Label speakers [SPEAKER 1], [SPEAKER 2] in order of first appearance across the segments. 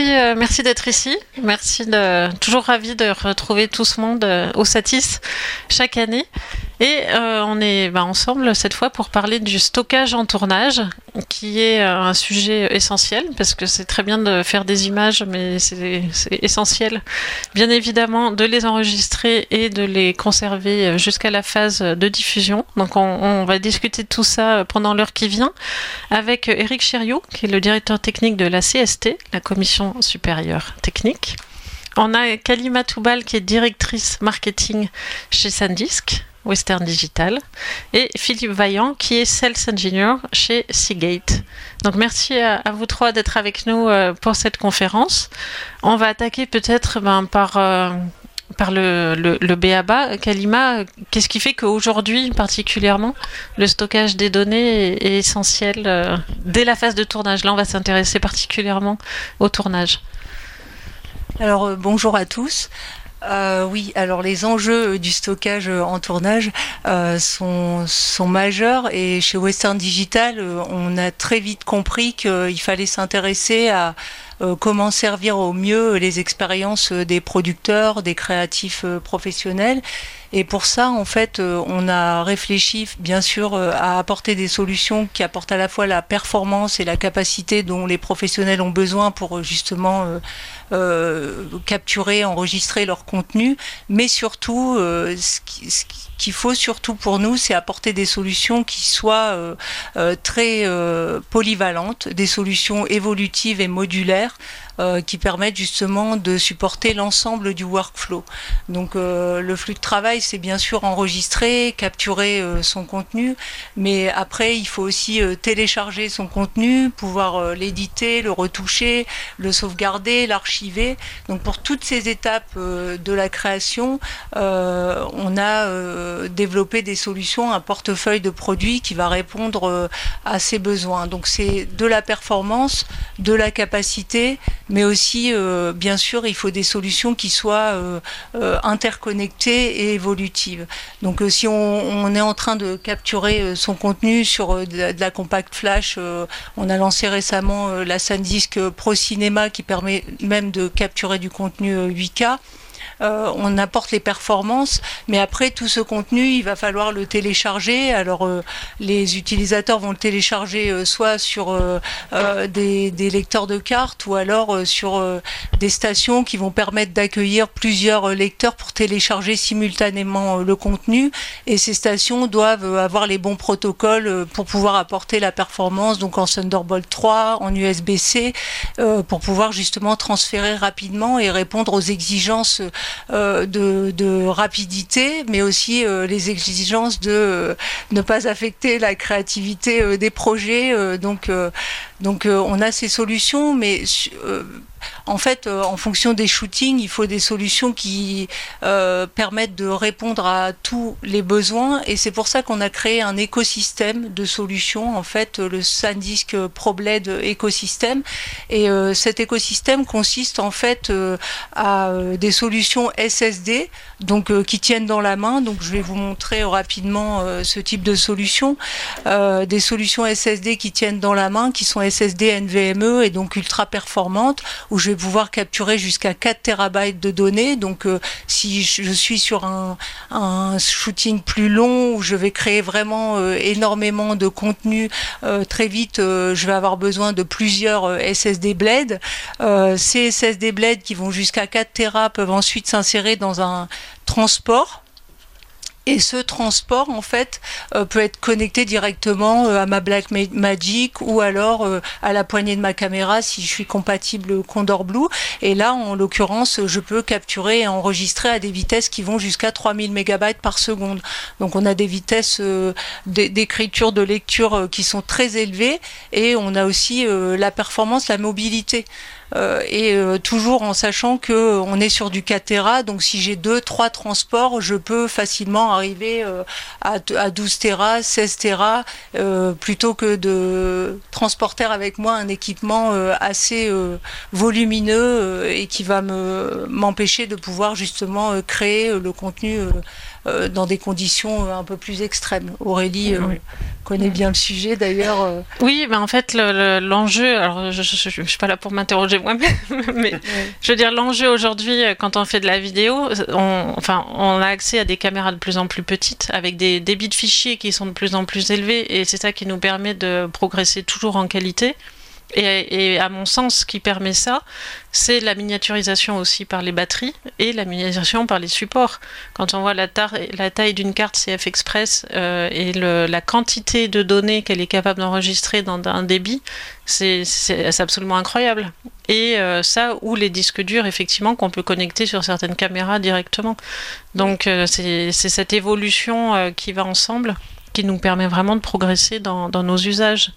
[SPEAKER 1] merci, euh, merci d'être ici. Merci de toujours ravi de retrouver tout ce monde euh, au Satis chaque année. Et euh, on est bah, ensemble cette fois pour parler du stockage en tournage, qui est euh, un sujet essentiel parce que c'est très bien de faire des images, mais c'est essentiel, bien évidemment, de les enregistrer et de les conserver jusqu'à la phase de diffusion. Donc on, on va discuter de tout ça pendant l'heure qui vient avec Eric Chériot, qui est le directeur technique de la CST, la Commission supérieure technique. On a Kalima Toubal, qui est directrice marketing chez Sandisk. Western Digital, et Philippe Vaillant, qui est Sales Engineer chez Seagate. Donc merci à, vous trois d'être avec nous euh, pour cette conférence. On va attaquer peut-être ben, par, euh, par le, le, le BABA. Kalima, qu'est-ce qui fait qu'aujourd'hui, particulièrement, le stockage des données est, essentiel euh, dès la phase de tournage? Là, on va s'intéresser particulièrement au tournage.
[SPEAKER 2] Alors bonjour à tous. Euh, oui, alors les enjeux euh, du stockage euh, en tournage sont, majeurs et chez Western Digital, on a très vite compris qu'il fallait s'intéresser à comment servir au mieux les expériences euh, des producteurs, des créatifs euh, professionnels. Et pour ça, en fait, euh, on a réfléchi, bien sûr, euh, à apporter des solutions qui apportent à la fois la performance et la capacité dont les professionnels ont besoin pour euh, justement euh, euh, capturer, enregistrer leur contenu, mais surtout, euh, qu'il faut surtout pour nous, c'est apporter des solutions qui soient euh, euh, très euh, polyvalentes, des solutions évolutives et modulaires euh, qui permettent justement de supporter l'ensemble du workflow. Donc euh, le flux de travail, c'est bien sûr enregistrer, capturer euh, son contenu, mais après, il faut aussi télécharger son contenu, pouvoir l'éditer, le retoucher, le sauvegarder, l'archiver. Donc pour toutes ces étapes de la création, on a développé des solutions, un portefeuille de produits qui va répondre à ces besoins. Donc c'est de la performance, de la capacité, mais aussi, euh, bien sûr, il faut des solutions qui soient euh, euh, interconnectées et évolutives. Donc si on, est en train de capturer son contenu sur de, la, de la compact flash, on a lancé récemment la SanDisk Pro Cinéma qui permet même de capturer du contenu euh, 8K. Euh, on apporte les performances, mais après tout ce contenu, il va falloir le télécharger. Alors euh, les utilisateurs vont le télécharger euh, soit sur euh, euh, des, des lecteurs de cartes ou alors euh, sur des stations qui vont permettre d'accueillir plusieurs lecteurs pour télécharger simultanément le contenu. Et ces stations doivent avoir les bons protocoles pour pouvoir apporter la performance, donc en Thunderbolt 3, en USB-C, pour pouvoir justement transférer rapidement et répondre aux exigences de, de rapidité, mais aussi euh, les exigences de euh, ne pas affecter la créativité euh, des projets. euh, donc, euh, donc euh, on a ces solutions, mais euh, en fait, euh, en fonction des shootings, il faut des solutions qui permettent de répondre à tous les besoins. Et c'est pour ça qu'on a créé un écosystème de solutions, en fait, le SanDisk ProBlade écosystème. Et cet écosystème consiste en fait à des solutions SSD, donc qui tiennent dans la main. Donc je vais vous montrer rapidement ce type de solution. Des solutions SSD qui tiennent dans la main, qui sont SSD NVMe et donc ultra performantes, où je vais pouvoir capturer jusqu'à 4 terabytes de données. Donc euh, si je suis sur un, shooting plus long, où je vais créer vraiment euh, énormément de contenu euh, très vite, je vais avoir besoin de plusieurs SSD blades. Ces SSD blades qui vont jusqu'à 4 Tera peuvent ensuite s'insérer dans un transport. Et ce transport, en fait, euh, peut être connecté directement euh, à ma Blackmagic ou alors euh, à la poignée de ma caméra si je suis compatible Condor Blue. Et là, en l'occurrence, je peux capturer et enregistrer à des vitesses qui vont jusqu'à 3000 MB par seconde. Donc on a des vitesses d'é- d'écriture, de lecture qui sont très élevées et on a aussi la performance, la mobilité. Euh, et euh, toujours en sachant que euh, on est sur du 4 Tera, donc si j'ai deux, trois transports, je peux facilement arriver à, à 12 Tera, 16 Tera, plutôt que de transporter avec moi un équipement assez volumineux et qui va me m'empêcher de pouvoir justement créer le contenu euh, dans des conditions un peu plus extrêmes. Aurélie connaît bien le sujet d'ailleurs.
[SPEAKER 1] Oui, mais en fait l'enjeu, alors je, ne suis pas là pour m'interroger moi-même, mais je veux dire l'enjeu aujourd'hui quand on fait de la vidéo, on, enfin on a accès à des caméras de plus en plus petites avec des débits de fichiers qui sont de plus en plus élevés et c'est ça qui nous permet de progresser toujours en qualité. Et, à mon sens, ce qui permet ça, c'est la miniaturisation aussi par les batteries et la miniaturisation par les supports. Quand on voit la, taille d'une carte CF Express euh, et la quantité de données qu'elle est capable d'enregistrer dans un débit, c'est absolument incroyable. Et euh, ça, ou les disques durs, effectivement, qu'on peut connecter sur certaines caméras directement. Donc euh, c'est cette évolution qui va ensemble qui nous permet vraiment de progresser dans, nos usages.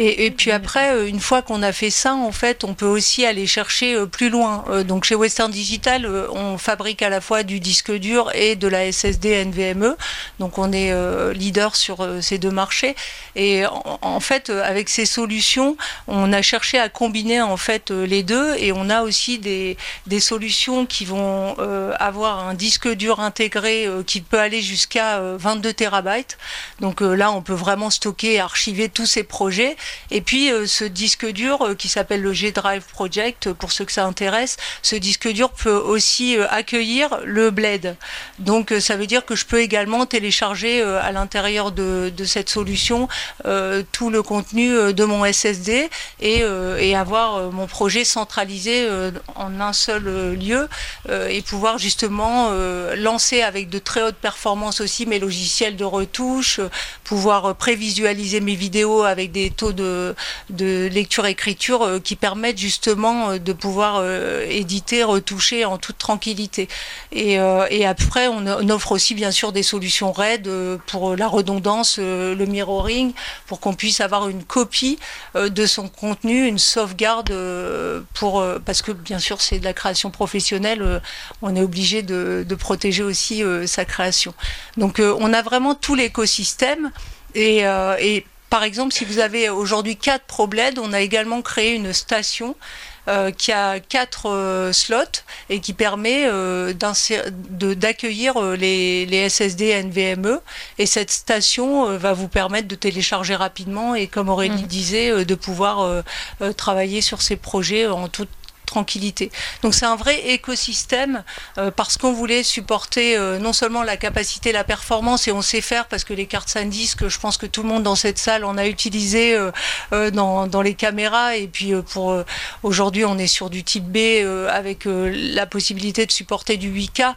[SPEAKER 2] Et, puis après, euh, une fois qu'on a fait ça, en fait, on peut aussi aller chercher euh, plus loin. Euh, donc chez Western Digital, on fabrique à la fois du disque dur et de la SSD NVMe. Donc on est leader sur ces deux marchés. Et en, fait, avec ces solutions, on a cherché à combiner en fait les deux. Et on a aussi des, des solutions qui vont avoir un disque dur intégré qui peut aller jusqu'à 22 terabytes. Donc là, on peut vraiment stocker et archiver tous ces projets. Et puis euh, ce disque dur euh, qui s'appelle le G-Drive Project, pour ceux que ça intéresse, ce disque dur peut aussi euh, accueillir le Blade. Donc ça veut dire que je peux également télécharger à l'intérieur de, cette solution tout le contenu de mon SSD et avoir mon projet centralisé en un seul lieu et pouvoir justement lancer avec de très hautes performances aussi mes logiciels de retouche, Sure. Pouvoir prévisualiser mes vidéos avec des taux de, lecture-écriture euh, qui permettent justement euh, de pouvoir euh, éditer, retoucher en toute tranquillité. Et, après, on, offre aussi bien sûr des solutions RAID pour la redondance, le mirroring, pour qu'on puisse avoir une copie de son contenu, une sauvegarde pour parce que bien sûr c'est de la création professionnelle, on est obligé de, protéger aussi sa création. Donc on a vraiment tout l'écosystème et, et par exemple, si vous avez aujourd'hui quatre ProBled, on a également créé une station euh, qui a quatre euh, slots et qui permet euh, d'accueillir les, les, SSD NVMe. Et cette station va vous permettre de télécharger rapidement et, comme Aurélie mmh. disait, de pouvoir travailler sur ces projets en toute tranquillité. Donc c'est un vrai écosystème euh, parce qu'on voulait supporter euh, non seulement la capacité, la performance et on sait faire parce que les cartes SanDisk, je pense que tout le monde dans cette salle en a utilisé euh, dans, dans, les caméras et puis pour aujourd'hui on est sur du type B avec la possibilité de supporter du 8K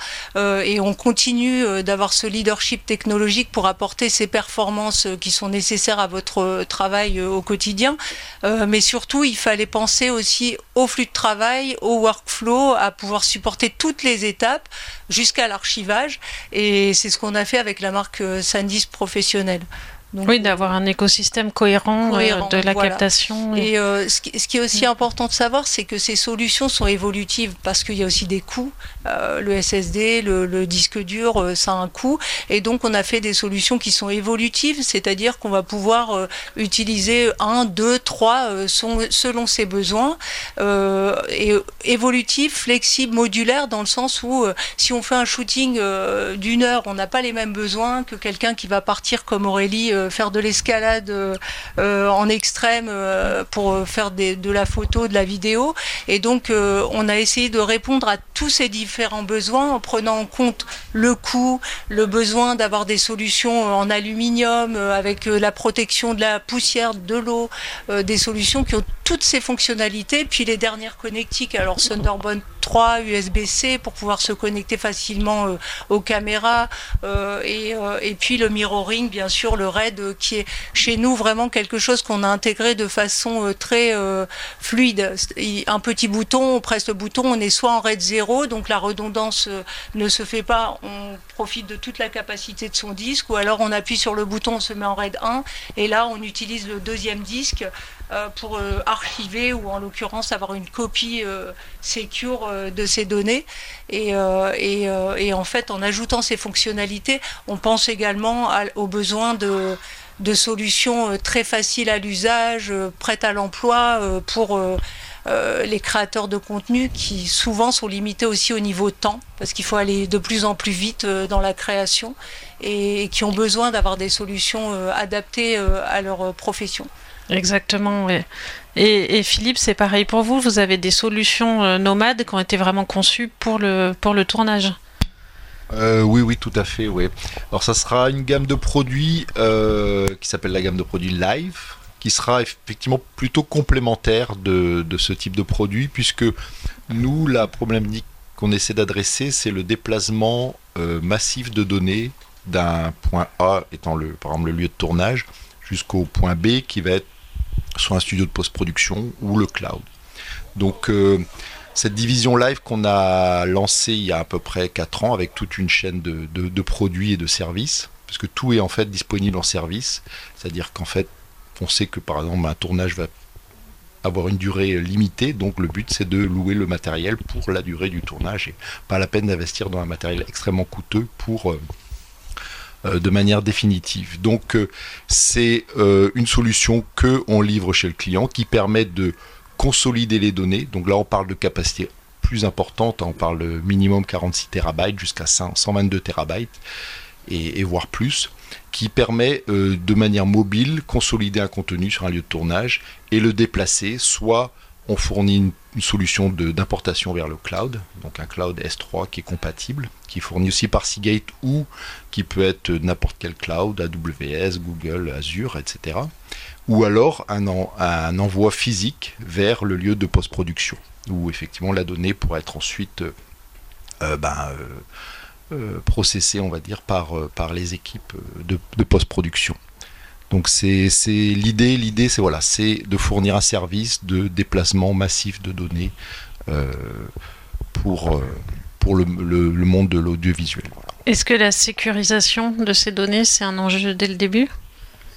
[SPEAKER 2] et on continue d'avoir ce leadership technologique pour apporter ces performances qui sont nécessaires à votre travail au quotidien. mais surtout il fallait penser aussi au flux de travail au workflow, à pouvoir supporter toutes les étapes jusqu'à l'archivage. Et c'est ce qu'on a fait avec la marque euh, SanDisk
[SPEAKER 1] oui, d'avoir un écosystème cohérent, euh, de la captation.
[SPEAKER 2] Et, euh, ce, qui, est aussi important de savoir, c'est que ces solutions sont évolutives parce qu'il y a aussi des coûts. Euh, le SSD, le, disque dur, ça a un coût. Et donc, on a fait des solutions qui sont évolutives, c'est-à-dire qu'on va pouvoir utiliser un, deux, trois selon ses besoins. et évolutif, flexible, modulaire, dans le sens où si on fait un shooting d'une heure, on n'a pas les mêmes besoins que quelqu'un qui va partir comme Aurélie faire de l'escalade euh, en extrême euh, pour faire de la photo, de la vidéo. Et donc, euh, on a essayé de répondre à tous ces différents besoins en prenant en compte le coût, le besoin d'avoir des solutions en aluminium avec la protection de la poussière, de l'eau, des solutions qui ont toutes ces fonctionnalités, puis les dernières connectiques, alors Thunderbolt 3, USB-C pour pouvoir se connecter facilement aux caméras, et, et, puis le mirroring, bien sûr, le RAID euh, qui est chez nous vraiment quelque chose qu'on a intégré de façon euh, très euh, fluide. Un petit bouton, on presse le bouton, on est soit en RAID 0, donc la redondance ne se fait pas, on profite de toute la capacité de son disque, ou alors on appuie sur le bouton, on se met en RAID 1, et là on utilise le deuxième disque pour archiver ou en l'occurrence avoir une copie secure de ces données. Et, en fait, en ajoutant ces fonctionnalités, on pense également aux besoins de, de solutions euh, très faciles à l'usage, euh, prêtes à l'emploi euh, pour les créateurs de contenu qui souvent sont limités aussi au niveau temps, parce qu'il faut aller de plus en plus vite dans la création et, qui ont besoin d'avoir des solutions adaptées à leur profession.
[SPEAKER 1] Exactement, oui. Et, Philippe, c'est pareil pour vous. Vous avez des solutions nomades qui ont été vraiment conçues pour le, pour le tournage?
[SPEAKER 3] Euh, oui, oui, tout à fait. Oui. Alors, ça sera une gamme de produits euh, qui s'appelle la gamme de produits Live, qui sera effectivement plutôt complémentaire de, ce type de produit, puisque nous, la problématique qu'on essaie d'adresser, c'est le déplacement euh, massif de données d'un point A, étant le, par exemple le lieu de tournage, jusqu'au point B, qui va être soit un studio de post-production ou le cloud. Donc, cette division live qu'on a lancée il y a à peu près 4 ans avec toute une chaîne de, produits et de services, parce que tout est en fait disponible en service, c'est-à-dire qu'en fait on sait que par exemple un tournage va avoir une durée limitée, donc le but c'est de louer le matériel pour la durée du tournage et pas la peine d'investir dans un matériel extrêmement coûteux pour euh, euh, de manière définitive. Donc euh, c'est une solution que on livre chez le client qui permet de consolider les données. Donc là, on parle de capacité plus importante, on parle minimum 46 terabytes jusqu'à 122 terabytes et, voire plus, qui permet euh, de manière mobile consolider un contenu sur un lieu de tournage et le déplacer. Soit on fournit une, solution d'importation vers le cloud, donc un cloud S3 qui est compatible, qui est fourni aussi par Seagate ou qui peut être n'importe quel cloud, AWS, Google, Azure, etc ou alors un, envoi physique vers le lieu de post-production, où effectivement la donnée pourrait être ensuite euh, euh, ben, euh, processée, on va dire, par les équipes de, post-production. Donc c'est l'idée, l'idée c'est voilà, c'est de fournir un service de déplacement massif de données pour, pour le, le monde de l'audiovisuel.
[SPEAKER 1] Est-ce que la sécurisation de ces données, c'est un enjeu dès le début?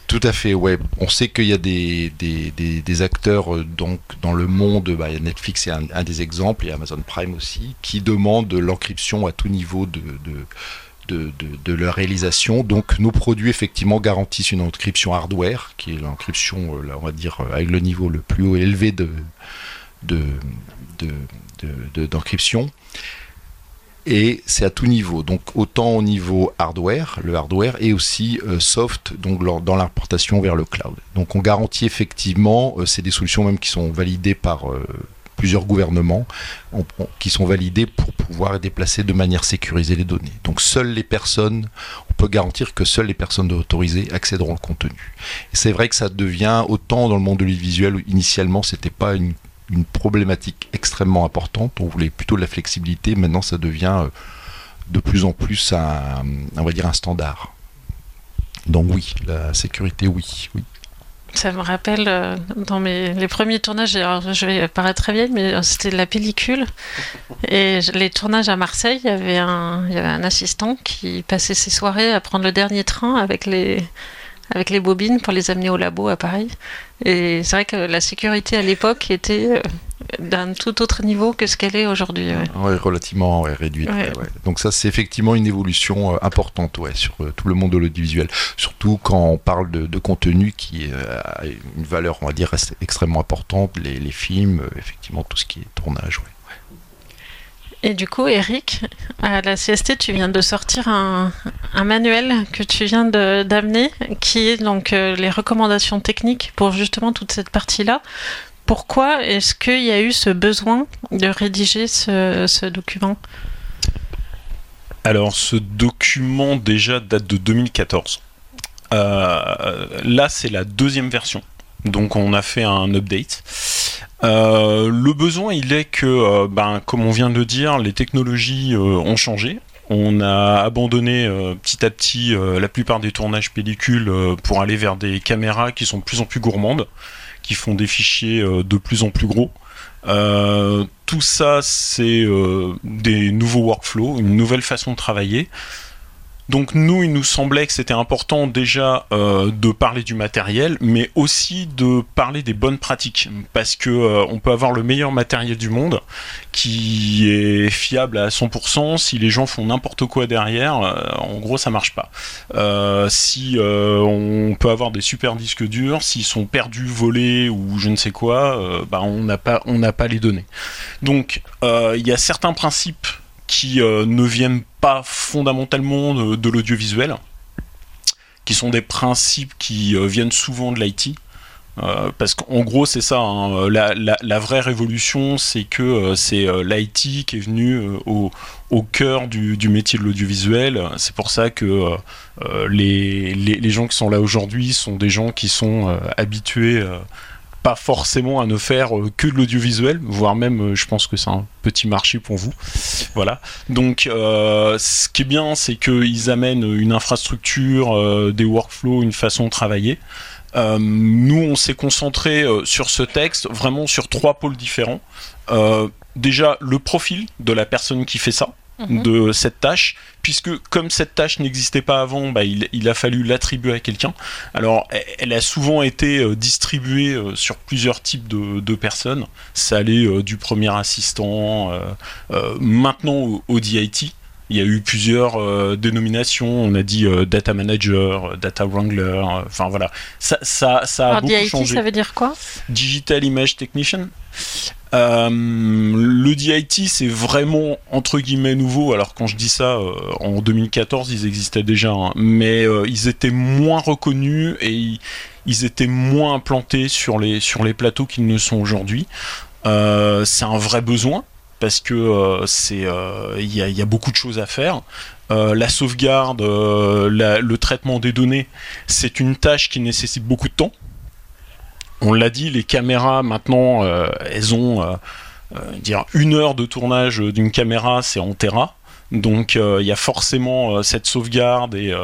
[SPEAKER 3] Tout à fait, ouais. On sait qu'il y a des, des, acteurs euh, donc, dans le monde, bah, Netflix est un, des exemples, et Amazon Prime aussi, qui demandent l'encryption à tout niveau de, de, de, leur réalisation. Donc nos produits effectivement garantissent une encryption hardware, qui est l'encryption, euh, on va dire, euh, avec le niveau le plus haut élevé de, d'encryption et c'est à tout niveau. Donc autant au niveau hardware, le hardware, et aussi euh, soft, donc dans l'importation vers le cloud. Donc on garantit effectivement, c'est des solutions même qui sont validées par plusieurs gouvernements, qui sont validées pour pouvoir déplacer de manière sécurisée les données. Donc seules les personnes, on peut garantir que seules les personnes autorisées accéderont au contenu. C'est vrai que ça devient autant dans le monde de l'audiovisuel, initialement c'était pas une une problématique extrêmement importante. On voulait plutôt de la flexibilité. Maintenant, ça devient euh, de plus en plus un, on va dire un standard. Donc oui, la sécurité, oui, oui.
[SPEAKER 1] Ça me rappelle euh, dans mes les premiers tournages, je vais paraître très vieille, mais euh, c'était la pellicule. Et les tournages à Marseille, il y avait un, il y avait un assistant qui passait ses soirées à prendre le dernier train avec les avec les bobines pour les amener au labo à Paris. Et c'est vrai que la sécurité à l'époque était euh, d'un tout autre niveau que ce qu'elle est aujourd'hui.
[SPEAKER 3] Oui, relativement réduite. Donc ça, c'est effectivement une évolution euh, importante ouais, sur euh, tout le monde de l'audiovisuel. Surtout quand on parle de, contenu qui a une valeur, on va dire, extrêmement importante, les, les films, effectivement, tout ce qui est tournage.
[SPEAKER 1] Et du coup, Eric, à la CST, tu viens de sortir un, manuel que tu viens d'amener, qui est donc euh, les recommandations techniques pour justement toute cette partie-là. Pourquoi est-ce qu'il y a eu ce besoin de rédiger ce, document?
[SPEAKER 4] Alors, ce document déjà date de 2014. Euh, là, c'est la deuxième version. Donc, on a fait un update. Euh, le besoin, il est que, euh, ben, comme on vient de dire, les technologies euh, ont changé. On a abandonné petit à petit la plupart des tournages pellicules pour aller vers des caméras qui sont de plus en plus gourmandes, qui font des fichiers de plus en plus gros. tout ça, c'est des nouveaux workflows, une nouvelle façon de travailler. Donc nous, il nous semblait que c'était important déjà euh, de parler du matériel, mais aussi de parler des bonnes pratiques, parce que euh, on peut avoir le meilleur matériel du monde qui est fiable à 100%. Si les gens font n'importe quoi derrière, euh, en gros, ça marche pas. si on peut avoir des super disques durs, s'ils sont perdus, volés ou je ne sais quoi, bah, on n'a pas, on n'a pas les données. Donc il y a certains principes qui ne viennent pas fondamentalement de, l'audiovisuel, qui sont des principes qui euh, viennent souvent de l'IT. Euh, parce qu'en gros, c'est ça. Hein, la, vraie révolution, c'est que c'est l'IT qui est venu au, cœur du, métier de l'audiovisuel. C'est pour ça que les, les, gens qui sont là aujourd'hui sont des gens qui sont habitués pas forcément à ne faire euh, que de l'audiovisuel, voire même, euh, je pense que c'est un petit marché pour vous. Voilà. Donc, euh, ce qui est bien, c'est qu'ils amènent une infrastructure, des workflows, une façon de travailler. nous, on s'est concentré sur ce texte vraiment sur trois pôles différents. déjà, le profil de la personne qui fait ça. Mhm. de cette tâche, puisque comme cette tâche n'existait pas avant, bah, il, a fallu l'attribuer à quelqu'un. Alors, elle a souvent été euh, distribuée euh, sur plusieurs types de, personnes. Ça allait euh, du premier assistant, maintenant au, DIT. Il y a eu plusieurs dénominations. On a dit data manager, data wrangler. Enfin voilà, ça, ça, ça a beaucoup
[SPEAKER 1] DIT,
[SPEAKER 4] changé.
[SPEAKER 1] Ça veut dire quoi?
[SPEAKER 4] Digital Image Technician? Euh, le DIT, c'est vraiment entre guillemets nouveau. Alors quand je dis ça, euh, en 2014, ils existaient déjà, hein. mais euh, ils étaient moins reconnus et ils, étaient moins implantés sur les sur les plateaux qu'ils ne sont aujourd'hui. c'est un vrai besoin parce que c'est y, a beaucoup de choses à faire. la sauvegarde, le traitement des données, c'est une tâche qui nécessite beaucoup de temps on l'a dit, les caméras maintenant, euh, elles ont euh, euh, dire une heure de tournage d'une caméra, c'est en Tera. Donc il y a forcément cette sauvegarde et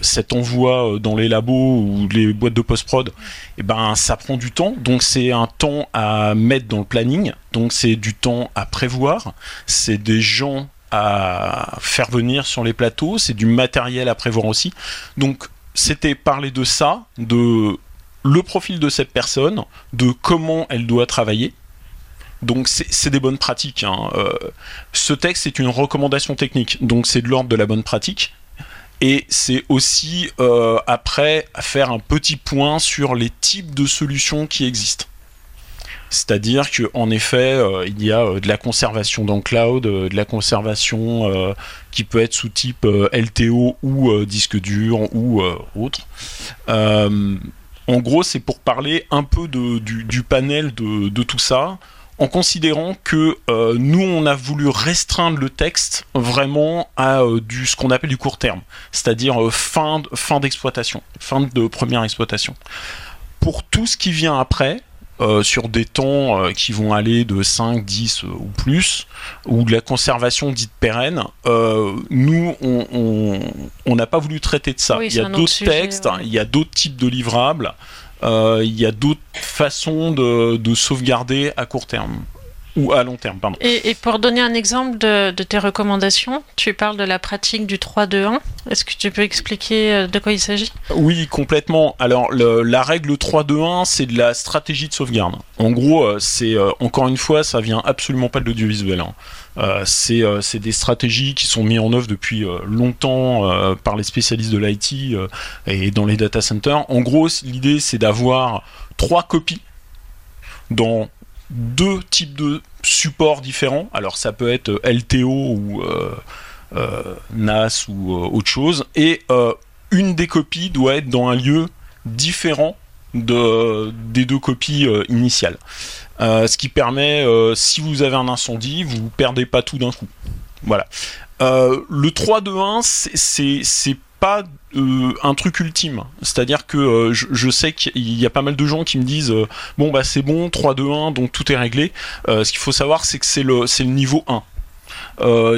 [SPEAKER 4] cet envoi dans les labos ou les boîtes de post-prod, et eh ben ça prend du temps. Donc c'est un temps à mettre dans le planning. Donc c'est du temps à prévoir. C'est des gens à faire venir sur les plateaux. C'est du matériel à prévoir aussi. Donc c'était parler de ça, de le profil de cette personne, de comment elle doit travailler. Donc c'est des bonnes pratiques. Hein. Euh, ce texte est une recommandation technique, donc c'est de l'ordre de la bonne pratique. Et c'est aussi euh, après faire un petit point sur les types de solutions qui existent. C'est-à-dire qu'en effet, euh, il y a de la conservation dans le cloud, de la conservation qui peut être sous type LTO ou disque dur ou autre. En gros, c'est pour parler un peu du, panel de, tout ça, en considérant que euh, nous, on a voulu restreindre le texte vraiment à euh, ce qu'on appelle du court terme, c'est-à-dire euh, fin d'exploitation, fin de première exploitation. Pour tout ce qui vient après, euh, sur des temps euh, qui vont aller de 5, 10 euh, ou plus, ou de la conservation dite pérenne, nous, on n'a pas voulu traiter de ça. il y a d'autres textes, il y a d'autres types de livrables, il y a d'autres façons de sauvegarder à court terme ou à long terme. Pardon.
[SPEAKER 1] Et, pour donner un exemple de, tes recommandations, tu parles de la pratique du 3-2-1. Est-ce que tu peux expliquer euh, de quoi il s'agit?
[SPEAKER 4] Oui, complètement. Alors, la règle 3-2-1, c'est de la stratégie de sauvegarde. En gros, euh, c'est euh, encore une fois, ça vient absolument pas de l'audiovisuel. Hein. c'est des stratégies qui sont mises en œuvre depuis longtemps par les spécialistes de l'IT et dans les data centers. En gros, l'idée, c'est d'avoir trois copies dans deux types de supports différents. Alors ça peut être LTO ou euh, euh, NAS ou euh, autre chose. Et une des copies doit être dans un lieu différent de, des deux copies initiales. ce qui permet, si vous avez un incendie, vous ne perdez pas tout d'un coup. Voilà. le 3-2-1, c'est pas euh, un truc ultime. C'est-à-dire que euh, je, sais qu'il y a pas mal de gens qui me disent euh, bon bah c'est bon 3 2 1 donc tout est réglé. ce qu'il faut savoir c'est que c'est le c'est le niveau 1.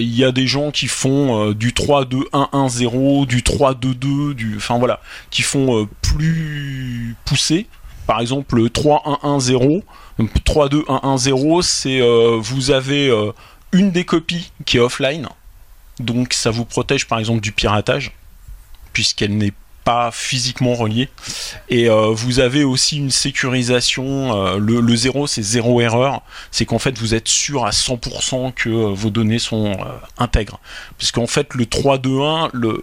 [SPEAKER 4] Il y a des gens qui font du 3-2-1-1-0, du 3-2-2, du, enfin voilà, qui font plus poussé. Par exemple, 3-1-1-0, 3-2-1-1-0, c'est vous avez une des copies qui est offline, donc ça vous protège par exemple du piratage, puisqu'elle n'est pas physiquement reliée. Et euh, vous avez aussi une sécurisation. euh, le, le zéro, c'est zéro erreur. C'est qu'en fait, vous êtes sûr à 100% que euh, vos données sont intègres. Puisqu'en fait, le 3-2-1, le,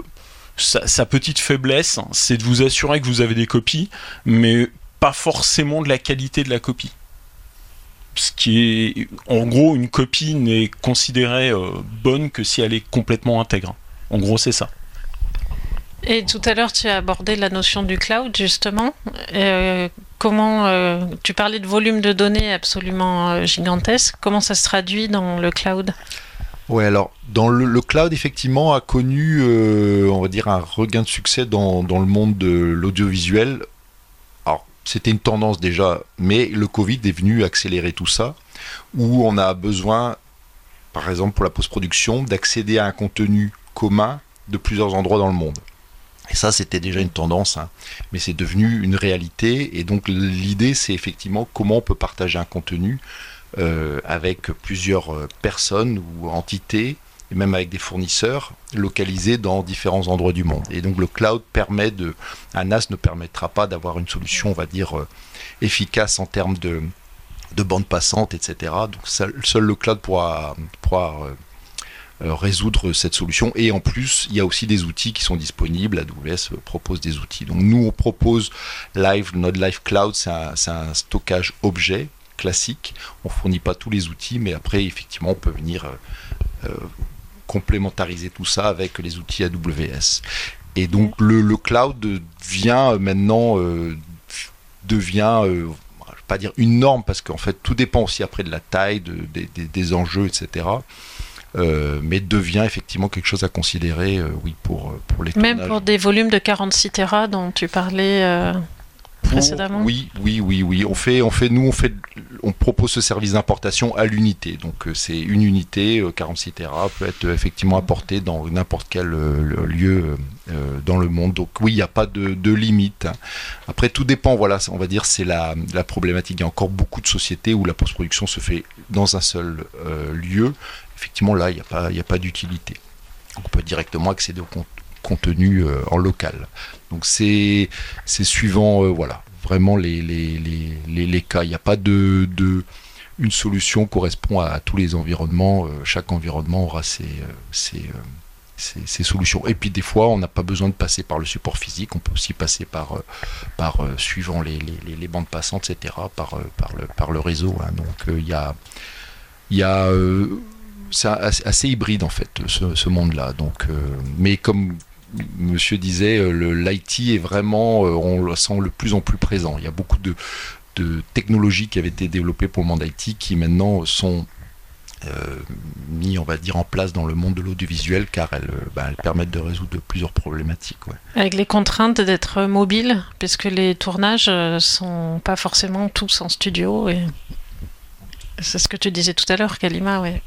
[SPEAKER 4] sa, petite faiblesse, c'est de vous assurer que vous avez des copies, mais pas forcément de la qualité de la copie. Ce qui est, en gros, une copie n'est considérée bonne que si elle est complètement intègre. En gros, c'est ça.
[SPEAKER 1] Et tout à l'heure, tu as abordé la notion du cloud, justement. Euh, comment euh, tu parlais de volume de données absolument euh, gigantesque. Comment ça se traduit dans le cloud?
[SPEAKER 3] Ouais, alors dans le, cloud effectivement a connu, on va dire, un regain de succès dans, dans le monde de l'audiovisuel. Alors c'était une tendance déjà, mais le Covid est venu accélérer tout ça, où on a besoin, par exemple pour la post-production, d'accéder à un contenu commun de plusieurs endroits dans le monde. Et ça, c'était déjà une tendance, hein. mais c'est devenu une réalité. Et donc l'idée, c'est effectivement comment on peut partager un contenu euh, avec plusieurs euh, personnes ou entités, et même avec des fournisseurs localisés dans différents endroits du monde. Et donc le cloud permet de... Un NAS ne permettra pas d'avoir une solution, on va dire, euh, efficace en termes de, de bande passante, etc. Donc seul, le cloud pourra, pourra résoudre cette solution. Et en plus, il y a aussi des outils qui sont disponibles. AWS propose des outils. Donc nous, on propose Live, notre Live Cloud, c'est un, stockage objet classique. On fournit pas tous les outils, mais après, effectivement, on peut venir euh, euh, complémentariser tout ça avec les outils AWS. Et donc le, le cloud devient maintenant euh, devient euh, je vais pas dire une norme parce qu'en fait tout dépend aussi après de la taille, de- des- des enjeux, etc. Euh, mais devient effectivement quelque chose à considérer, euh, oui, pour, euh, pour les
[SPEAKER 1] Même
[SPEAKER 3] tournages.
[SPEAKER 1] pour des volumes de 46 Tera dont tu parlais euh, précédemment
[SPEAKER 3] Oui, oui, oui, oui. On fait, on fait, nous, on fait, on propose ce service d'importation à l'unité. Donc c'est une unité, euh, 46 Tera, peut être effectivement apportée dans n'importe quel lieu dans le monde. Donc oui, il n'y a pas de, de limite. hein. Après, tout dépend. Voilà, on va dire, c'est la, la problématique. Il y a encore beaucoup de sociétés où la post-production se fait dans un seul euh, lieu. Effectivement, là, il n'y a pas, a pas d'utilité. On peut directement accéder au con- contenu euh, en local. Donc c'est suivant euh, voilà vraiment les, les, les, les, cas. Il n'y a pas de, de une solution correspond à, tous les environnements. Euh, chaque environnement aura ses, ses, solutions. Et puis des fois, on n'a pas besoin de passer par le support physique. On peut aussi passer par par suivant les, bandes passantes, etc. Par par le par le réseau. hein. Donc il y a il y a c'est assez, hybride en fait ce, monde-là. Donc, euh, mais comme Monsieur disait, euh, l'IT est vraiment, euh, on le sent le plus en plus présent. Il y a beaucoup de, technologies qui avaient été développées pour le monde IT qui maintenant sont euh, mis, on va dire, en place dans le monde de l'audiovisuel car elles, elles permettent de résoudre plusieurs problématiques.
[SPEAKER 1] Avec les contraintes d'être mobile, puisque les tournages sont pas forcément tous en studio. Et... C'est ce que tu disais tout à l'heure, Kalima, ouais.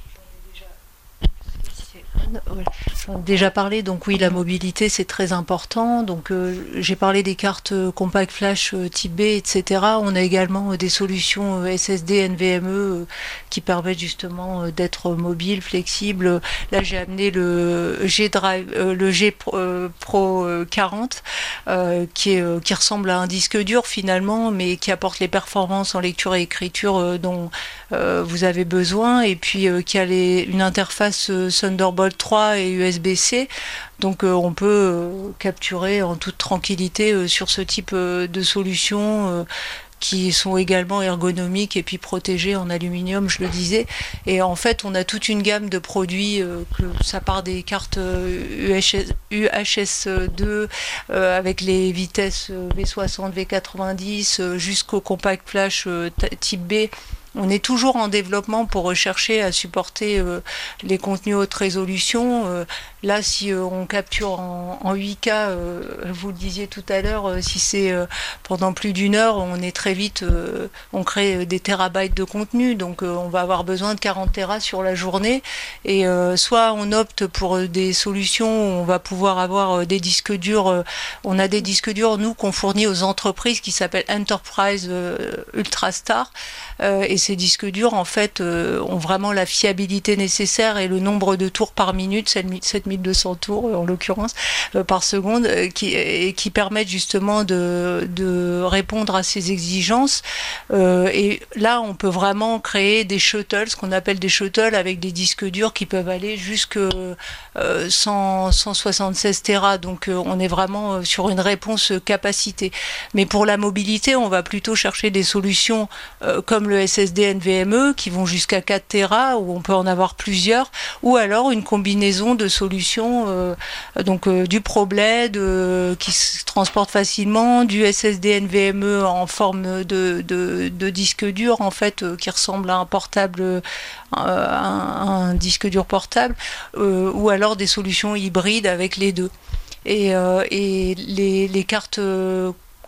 [SPEAKER 2] Déjà parlé, donc oui, la mobilité c'est très important. Donc euh, j'ai parlé des cartes euh, compact flash euh, type B, etc. On a également des solutions SSD NVMe qui permettent justement d'être mobile, flexible. Là j'ai amené le G Drive, le G Pro, euh, Pro, euh, 40, euh, qui est qui ressemble à un disque dur finalement, mais qui apporte les performances en lecture et écriture dont vous avez besoin, et puis qui a les- une interface euh, Thunderbolt 3 et USB-C. Donc euh, on peut euh, capturer en toute tranquillité euh, sur ce type de solutions qui sont également ergonomiques et puis protégées en aluminium, je le disais. Et en fait, on a toute une gamme de produits, que ça part des cartes euh, UHS, UHS2 euh, avec les vitesses euh, V60, V90 euh, jusqu'au compact flash type B. On est toujours en développement pour rechercher à supporter euh, les contenus haute résolution. Euh, là, si on capture en, 8K, vous le disiez tout à l'heure, si c'est pendant plus d'une heure, on est très vite, on crée des terabytes de contenu, donc on va avoir besoin de 40 Tera sur la journée. Et soit on opte pour des solutions où on va pouvoir avoir des disques durs. on a des disques durs, nous, qu'on fournit aux entreprises qui s'appellent Enterprise Ultrastar. et ces disques durs, en fait, ont vraiment la fiabilité nécessaire et le nombre de tours par minute, 7200 tours en l'occurrence, euh, par seconde, euh, qui, et qui permettent justement de, répondre à ces exigences. Euh, et là, on peut vraiment créer des shuttles, ce qu'on appelle des shuttles avec des disques durs qui peuvent aller jusque 100, 176 Tera. Donc on est vraiment sur une réponse capacité. Mais pour la mobilité, on va plutôt chercher des solutions comme le SSD NVMe qui vont jusqu'à 4 Tera, où on peut en avoir plusieurs, ou alors une combinaison de solutions, euh, donc euh, du ProBled euh, qui se transporte facilement, du SSD NVMe en forme de, disque dur en fait qui ressemble à un portable, un, disque dur portable, ou alors des solutions hybrides avec les deux. Et, les, cartes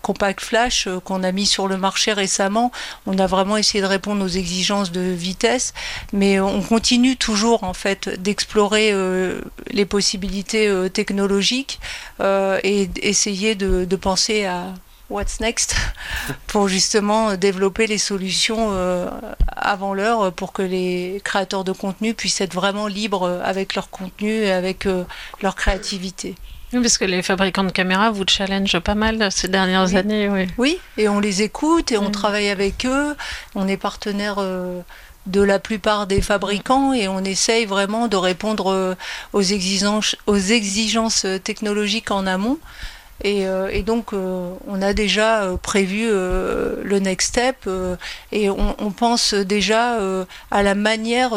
[SPEAKER 2] compact flash euh, qu'on a mis sur le marché récemment, on a vraiment essayé de répondre aux exigences de vitesse, mais on continue toujours en fait d'explorer euh, les possibilités euh, technologiques et essayer de, penser à what's next pour justement développer les solutions avant l'heure pour que les créateurs de contenu puissent être vraiment libres avec leur contenu et avec leur créativité.
[SPEAKER 1] Oui, parce que les fabricants de caméras vous challengent pas mal ces dernières années. Oui.
[SPEAKER 2] oui, et on les écoute et on mm. travaille avec eux. On est partenaire euh, de la plupart des fabricants et on essaye vraiment de répondre euh, aux exigences, aux exigences technologiques en amont. Et, euh, donc, on a déjà prévu le next step et on, on, pense déjà à la manière.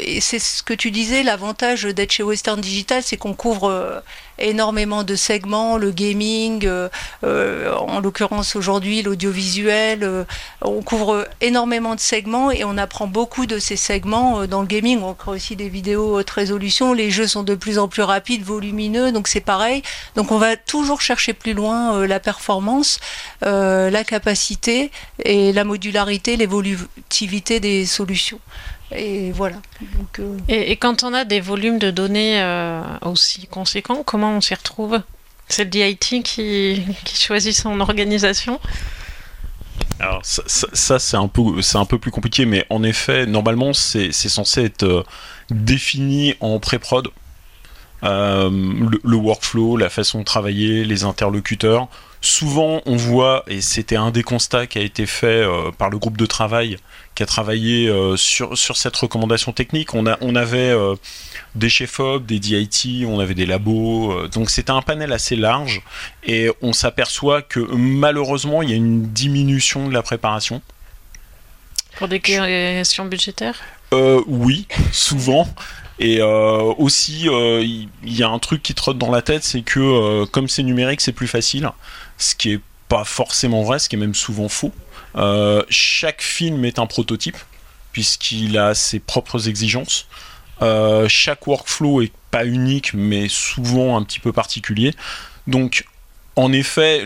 [SPEAKER 2] et c'est ce que tu disais, l'avantage d'être chez Western Digital, c'est qu'on couvre énormément de segments, le gaming, euh, euh, en l'occurrence aujourd'hui l'audiovisuel. Euh, on couvre énormément de segments et on apprend beaucoup de ces segments dans le gaming. On crée aussi des vidéos haute résolution. Les jeux sont de plus en plus rapides, volumineux, donc c'est pareil. Donc on va toujours chercher plus loin la performance, la capacité et la modularité, l'évolutivité des solutions. Et voilà.
[SPEAKER 1] Euh, et, quand on a des volumes de données euh, aussi conséquents, comment on s'y retrouve? C'est le DIT qui, choisit son organisation?
[SPEAKER 4] Alors ça, c'est un peu c'est un peu plus compliqué, mais en effet normalement c'est censé être euh, défini en pré-prod. le, workflow, la façon de travailler, les interlocuteurs. Souvent, on voit, et c'était un des constats qui a été fait par le groupe de travail qui a travaillé euh, sur, sur cette recommandation technique. On, a, on avait euh, des chefs-op, des DIT, on avait des labos, euh, donc c'était un panel assez large et on s'aperçoit que malheureusement il y a une diminution de la préparation.
[SPEAKER 1] Pour des questions budgétaires?
[SPEAKER 4] Oui, souvent. Et aussi, il y, a un truc qui trotte dans la tête, c'est que comme c'est numérique, c'est plus facile, ce qui est pas forcément vrai, ce qui est même souvent faux. Euh, chaque film est un prototype, puisqu'il a ses propres exigences. Euh, chaque workflow est pas unique, mais souvent un petit peu particulier. Donc, en effet,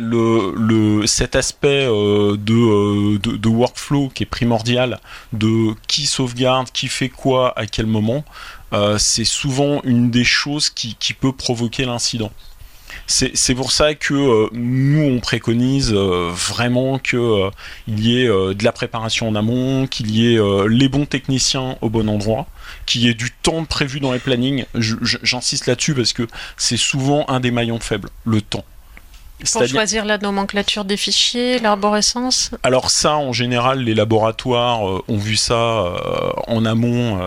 [SPEAKER 4] cet aspect euh, de, workflow qui est primordial, de qui sauvegarde, qui fait quoi, à quel moment, c'est souvent une des choses qui peut provoquer l'incident. C'est pour ça que euh, nous, on préconise euh, vraiment qu'il euh, y ait de la préparation en amont, qu'il y ait les bons techniciens au bon endroit, qu'il y ait du temps prévu dans les plannings. J'insiste là-dessus parce que c'est souvent un des maillons faibles, le temps.
[SPEAKER 1] Pour choisir la nomenclature des fichiers, l'arborescence
[SPEAKER 4] Alors ça, en général, les laboratoires ont vu ça en amont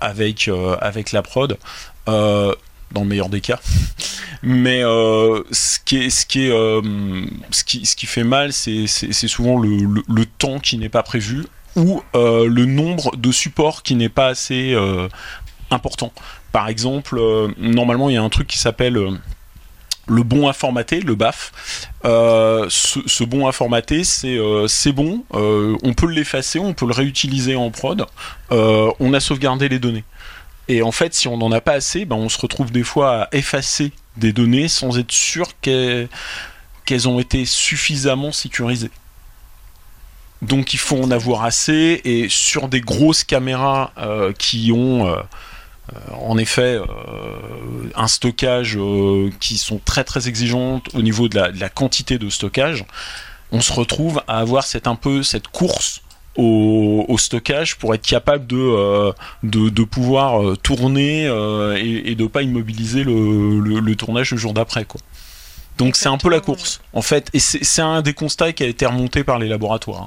[SPEAKER 4] avec, avec la prod dans le meilleur des cas. Mais euh, ce, qui est, ce, qui est, euh, ce, qui, ce qui fait mal, c'est souvent le, le, temps qui n'est pas prévu ou euh, le nombre de supports qui n'est pas assez important. Par exemple, normalement, il y a un truc qui s'appelle le bon à formater, le BAF. ce, bon à formater, c'est bon, on peut l'effacer, on peut le réutiliser en prod, on a sauvegardé les données. Et en fait, si on n'en a pas assez, ben, on se retrouve des fois à effacer des données sans être sûr qu'elles ont été suffisamment sécurisées. Donc il faut en avoir assez et sur des grosses caméras euh, qui ont euh, en effet un stockage qui sont très très exigeantes au niveau de la, de la, quantité de stockage, on se retrouve à avoir cette un peu cette course au, stockage pour être capable de, euh, de, pouvoir euh, tourner euh, et, de de pas immobiliser le, tournage le jour d'après. Quoi. Donc c'est un peu la course, en fait. Et c'est un des constats qui a été remonté par les laboratoires. Hein.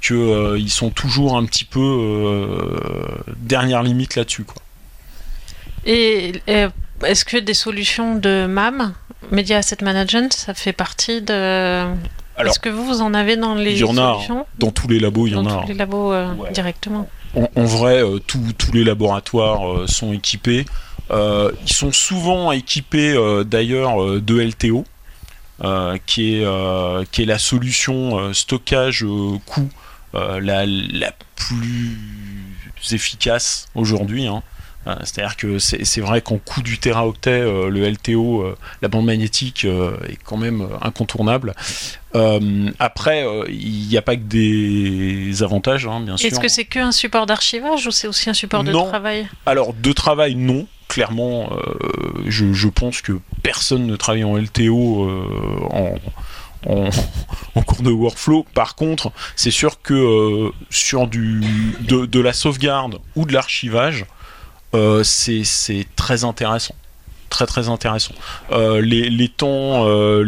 [SPEAKER 4] qu'ils sont toujours un petit peu dernière limite là-dessus. Quoi.
[SPEAKER 1] Et est-ce que des solutions de MAM, Media Asset Management, ça fait partie de est-ce que vous, vous en avez dans les
[SPEAKER 4] Il y en a. Dans tous les labos, il y en a.
[SPEAKER 1] Dans tous les labos euh, directement.
[SPEAKER 4] En, vrai, euh, tous les laboratoires euh, sont équipés. ils sont souvent équipés d'ailleurs de LTO, qui, est, qui est la solution stockage coût la, la, plus efficace aujourd'hui. Hein. Euh, c'est-à-dire que c'est vrai qu'en coût du teraoctet, euh, le LTO, euh, la bande magnétique, est quand même incontournable. après, il n'y a pas que des avantages, hein, bien sûr.
[SPEAKER 1] Est-ce que c'est qu'un support d'archivage ou c'est aussi un support de travail?
[SPEAKER 4] Alors, de travail, non clairement, je, pense que personne ne travaille en LTO en, cours de workflow. Par contre, c'est sûr que sur du, de, la sauvegarde ou de l'archivage, c'est très intéressant très très intéressant. Euh, les, temps, euh,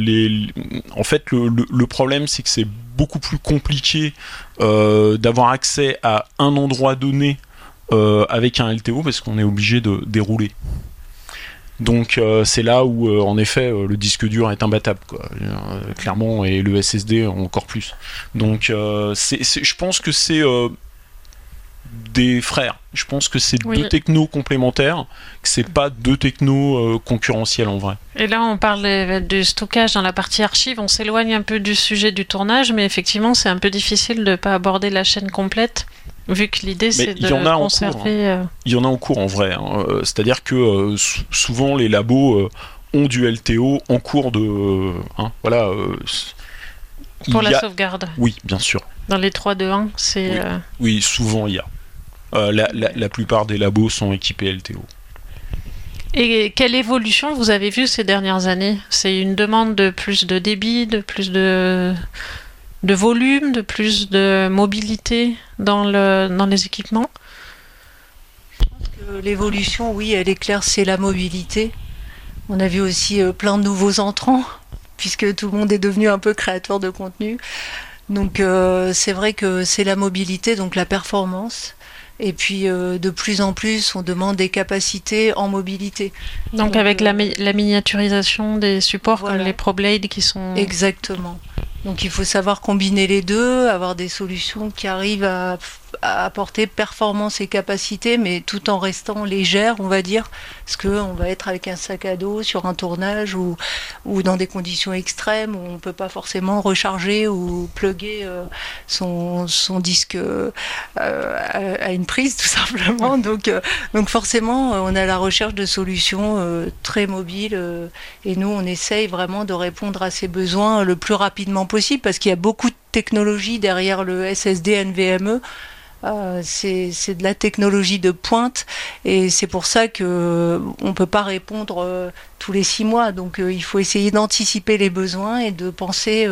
[SPEAKER 4] en fait, le, problème c'est que c'est beaucoup plus compliqué d'avoir accès à un endroit donné avec un LTO parce qu'on est obligé de dérouler. Donc c'est là où en effet le disque dur est imbattable, clairement, et le SSD encore plus. Donc je pense que c'est des frères. Je pense que c'est deux technos complémentaires, que c'est pas deux technos euh, concurrentiels en vrai.
[SPEAKER 1] Et là, on parle du stockage dans la partie archive. On s'éloigne un peu du sujet du tournage, mais effectivement, c'est un peu difficile de pas aborder la chaîne complète. Vu que l'idée c'est de en a conserver. En
[SPEAKER 4] cours, hein. Il y en a en cours en vrai. Hein. Euh, c'est-à-dire que euh, souvent les labos ont du LTO en cours de. Hein, voilà.
[SPEAKER 1] Pour la sauvegarde.
[SPEAKER 4] Oui, bien sûr.
[SPEAKER 1] Dans les 3, 2, 1, c'est.
[SPEAKER 4] oui, souvent il y a. Euh, la, plupart des labos sont équipés LTO.
[SPEAKER 1] Et quelle évolution vous avez vue ces dernières années? C'est une demande de plus de débit, de plus de, de volume, de plus de mobilité dans, le, dans les équipements?
[SPEAKER 2] L'évolution, oui, elle est claire, c'est la mobilité. On a vu aussi euh, plein de nouveaux entrants, puisque tout le monde est devenu un peu créateur de contenu. Donc euh, c'est vrai que c'est la mobilité, donc la performance. Et puis euh, de plus en plus, on demande des capacités en mobilité.
[SPEAKER 1] Donc, avec la, euh, la, miniaturisation des supports comme les ProBlade qui sont...
[SPEAKER 2] Exactement. Donc il faut savoir combiner les deux, avoir des solutions qui arrivent à, apporter performance et capacité, mais tout en restant légère, on va dire, parce qu'on va être avec un sac à dos sur un tournage ou, ou dans des conditions extrêmes où on ne peut pas forcément recharger ou plugger euh, son, son, disque euh, à, une prise tout simplement. Donc, euh, donc forcément, on a la recherche de solutions très mobiles et nous, on essaye vraiment de répondre à ces besoins le plus rapidement possible parce qu'il y a beaucoup de technologies derrière le SSD NVMe. Euh, c'est de la technologie de pointe et c'est pour ça que euh, on peut pas répondre euh, tous les six mois. Donc il faut essayer d'anticiper les besoins et de penser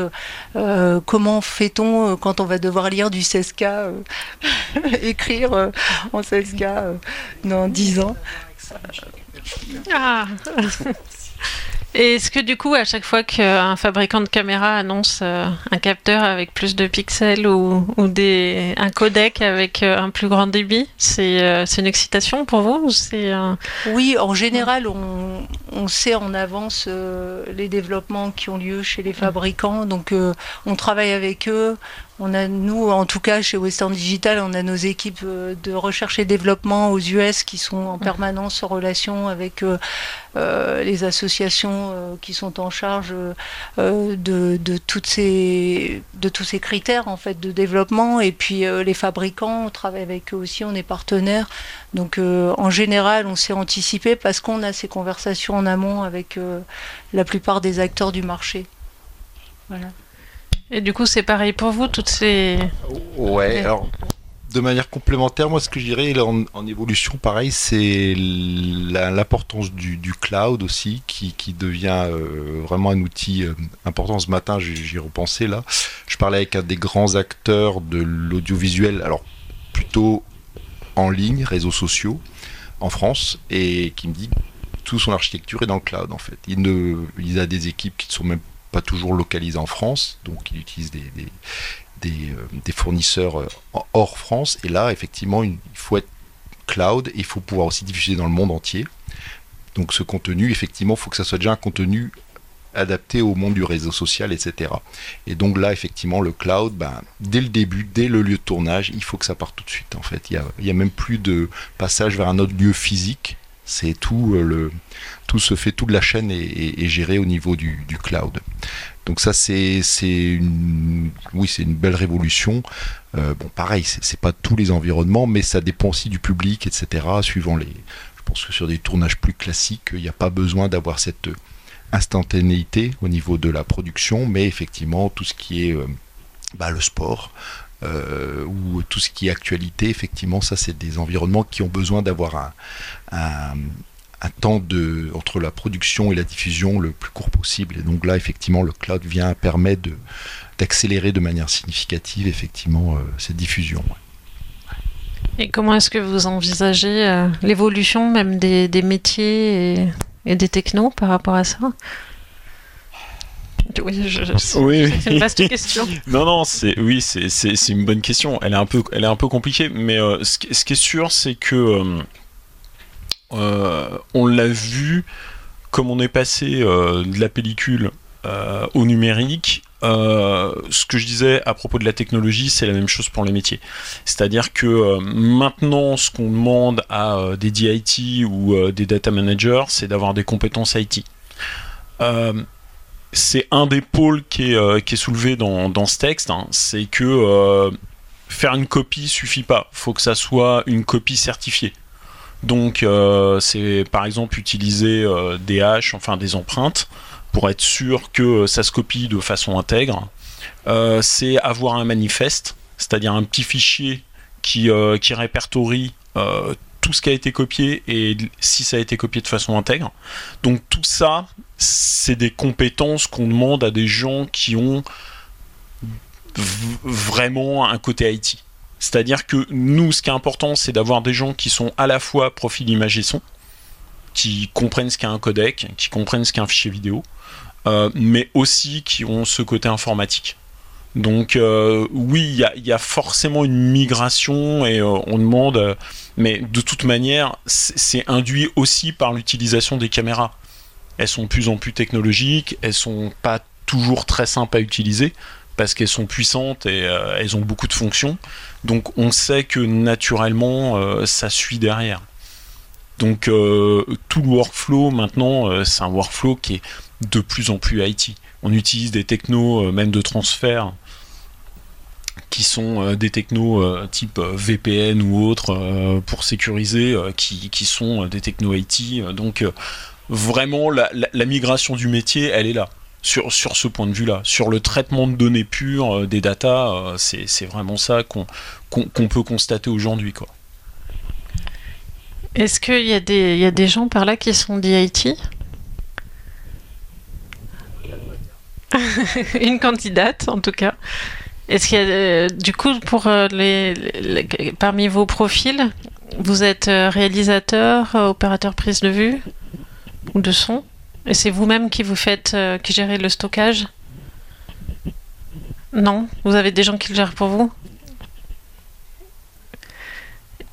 [SPEAKER 2] comment fait-on quand on va devoir lire du 16K, écrire en 16K dans 10 ans.
[SPEAKER 1] Ah. Et est-ce que du coup, à chaque fois qu'un fabricant de caméra annonce euh, un capteur avec plus de pixels ou, des, un codec avec euh, un plus grand débit, euh, c'est une excitation pour vous ou c'est
[SPEAKER 2] Oui, en général, on, on, sait en avance les développements qui ont lieu chez les fabricants, donc on travaille avec eux, on a, nous, en tout cas, chez Western Digital, on a nos équipes euh, de recherche et développement aux US qui sont en permanence en relation avec euh, euh, les associations qui sont en charge de, de, toutes ces, de tous ces critères en fait de développement. Et puis les fabricants, on travaille avec eux aussi, on est partenaires. Donc en général, on s'est anticipé parce qu'on a ces conversations en amont avec la plupart des acteurs du marché. Voilà.
[SPEAKER 1] Et du coup, c'est pareil pour vous, toutes ces.
[SPEAKER 3] Ouais, alors de manière complémentaire, moi ce que je dirais en, en évolution, pareil, c'est l'importance du, du, cloud aussi, qui, qui devient euh, vraiment un outil euh, important. Ce matin, j'y repensé là. Je parlais avec un des grands acteurs de l'audiovisuel, alors plutôt en ligne, réseaux sociaux, en France, et qui me dit toute son architecture est dans le cloud en fait. Il, ne, il a des équipes qui ne sont même pas toujours localisé en France, donc il utilise des, euh, fournisseurs euh, hors France. Et là, effectivement, il faut être cloud et il faut pouvoir aussi diffuser dans le monde entier. Donc ce contenu, effectivement, il faut que ça soit déjà un contenu adapté au monde du réseau social, etc. Et donc là, effectivement, le cloud, ben, dès le début, dès le lieu de tournage, il faut que ça parte tout de suite. En fait, il n'y a, a, même plus de passage vers un autre lieu physique. C'est tout euh, le, tout se fait, toute la chaîne est, gérée au niveau du, cloud. Donc ça c'est une oui c'est une belle révolution. Euh, bon pareil c'est pas tous les environnements mais ça dépend aussi du public etc. Suivant les je pense que sur des tournages plus classiques il n'y a pas besoin d'avoir cette instantanéité au niveau de la production mais effectivement tout ce qui est euh, bah, le sport euh, ou tout ce qui est actualité, effectivement, ça c'est des environnements qui ont besoin d'avoir un, un temps de, entre la production et la diffusion le plus court possible. Et donc là, effectivement, le cloud vient permettre de, d'accélérer de manière significative, effectivement, euh, cette diffusion.
[SPEAKER 1] Et comment est-ce que vous envisagez euh, l'évolution même des métiers et, des technos par rapport à ça?
[SPEAKER 4] Oui, je, c'est une vaste question. non, non, c'est oui, c'est, c'est, une bonne question. Elle est un peu, elle est un peu compliquée, mais euh, ce, ce, qui est sûr, c'est que euh, on l'a vu, comme on est passé euh, de la pellicule euh, au numérique, ce que je disais à propos de la technologie, c'est la même chose pour les métiers. C'est-à-dire que maintenant, ce qu'on demande à des DIT ou des data managers, c'est d'avoir des compétences IT. C'est un des pôles qui est, soulevé dans, ce texte, hein. c'est que faire une copie suffit pas. Faut que ça soit une copie certifiée. Donc euh, c'est par exemple utiliser euh, des hashes, enfin des empreintes, pour être sûr que ça se copie de façon intègre. Euh, c'est avoir un manifeste, c'est-à-dire un petit fichier qui, qui répertorie tout ce qui a été copié et si ça a été copié de façon intègre. Donc tout ça, c'est des compétences qu'on demande à des gens qui ont vraiment un côté IT. C'est-à-dire que nous, ce qui est important, c'est d'avoir des gens qui sont à la fois profil image et son, qui comprennent ce qu'est un codec, qui comprennent ce qu'est un fichier vidéo, euh, mais aussi qui ont ce côté informatique. Donc euh, oui, il y, a forcément une migration et euh, on demande, mais de toute manière, c'est induit aussi par l'utilisation des caméras. Elles sont de plus en plus technologiques, elles sont pas toujours très simples à utiliser parce qu'elles sont puissantes et elles ont beaucoup de fonctions. Donc on sait que naturellement euh, ça suit derrière. Donc euh, tout le workflow maintenant, euh, c'est un workflow qui est de plus en plus IT. On utilise des technos même de transfert qui sont des technos type VPN ou autres pour sécuriser, qui, sont des technos IT. Donc vraiment la migration du métier, elle est là sur, sur ce point de vue-là. Sur le traitement de données pures, euh, des datas, euh, c'est vraiment ça qu'on peut constater aujourd'hui.
[SPEAKER 1] Est-ce qu'il y, a des, y a des gens par là qui sont d'IT Une candidate, en tout cas. Est-ce qu'il euh, du coup, pour les, parmi vos profils, vous êtes réalisateur, opérateur prise de vue? Ou de son. Et c'est vous-même qui vous faites, euh, qui gérez le stockage? Non. Vous avez des gens qui le gèrent pour vous?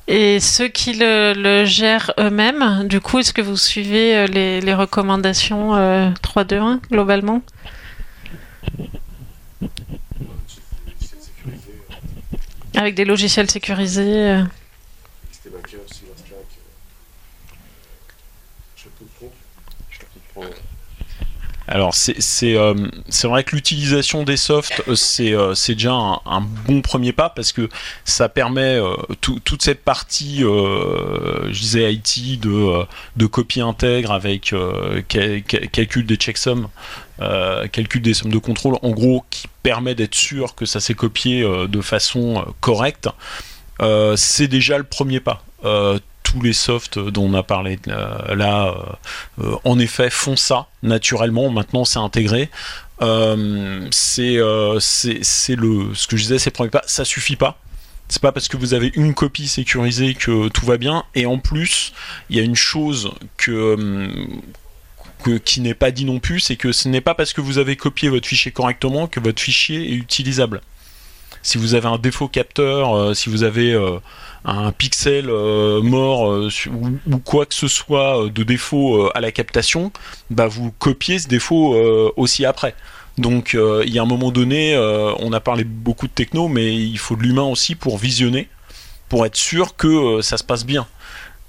[SPEAKER 1] Et ceux qui le, gèrent eux-mêmes, du coup, est-ce que vous suivez euh, les, recommandations 3.2.1 euh, globalement? Avec des logiciels sécurisés.
[SPEAKER 4] Alors c'est euh, vrai que l'utilisation des softs euh, euh, c'est déjà un, bon premier pas parce que ça permet toute cette partie je disais IT de, de copie intègre avec calcul des checksums calcul des sommes de contrôle en gros qui permet d'être sûr que ça s'est copié de façon correcte. C'est déjà le premier pas tous les softs dont on a parlé euh, là, euh, euh, en effet, font ça naturellement. Maintenant, c'est intégré. c'est le ce que je disais, c'est premier pas. Ça suffit pas. C'est pas parce que vous avez une copie sécurisée que tout va bien. Et en plus, il y a une chose que, qui n'est pas dit non plus, c'est que ce n'est pas parce que vous avez copié votre fichier correctement que votre fichier est utilisable. Si vous avez un défaut capteur, si vous avez un pixel euh, mort euh, ou, quoi que ce soit euh, de défaut à la captation, bah vous copiez ce défaut aussi après. Donc il y a un moment donné, on a parlé beaucoup de techno, mais il faut de l'humain aussi pour visionner, pour être sûr que ça se passe bien.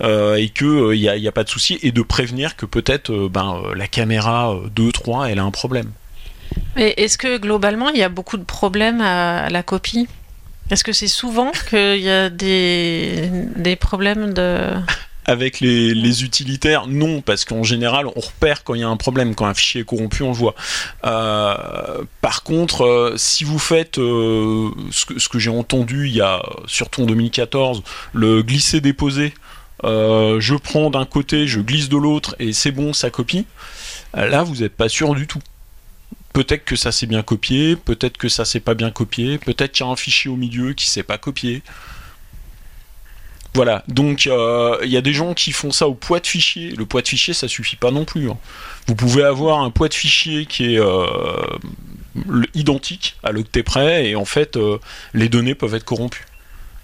[SPEAKER 4] et qu'il n'y a, pas de souci, et de prévenir que peut-être ben, la caméra 2, 3, elle a un problème.
[SPEAKER 1] Est-ce que globalement, il y a beaucoup de problèmes à la copie? Est-ce que c'est souvent qu'il y a des, des problèmes de...
[SPEAKER 4] Avec les, utilitaires, non, parce qu'en général, on repère quand il y a un problème, quand un fichier est corrompu, on le voit. Euh, par contre, euh, si vous faites euh, ce que, ce que j'ai entendu il y a, surtout en 2014, le glisser-déposer, je prends d'un côté, je glisse de l'autre, et c'est bon, ça copie, là, vous n'êtes pas sûr du tout peut-être que ça s'est bien copié, peut-être que ça s'est pas bien copié, peut-être qu'il y a un fichier au milieu qui s'est pas copié. Voilà, donc euh, il y a des gens qui font ça au poids de fichier. Le poids de fichier, ça suffit pas non plus. Hein. Vous pouvez avoir un poids de fichier qui est euh, identique à l'octet près, et en fait, euh, les données peuvent être corrompues.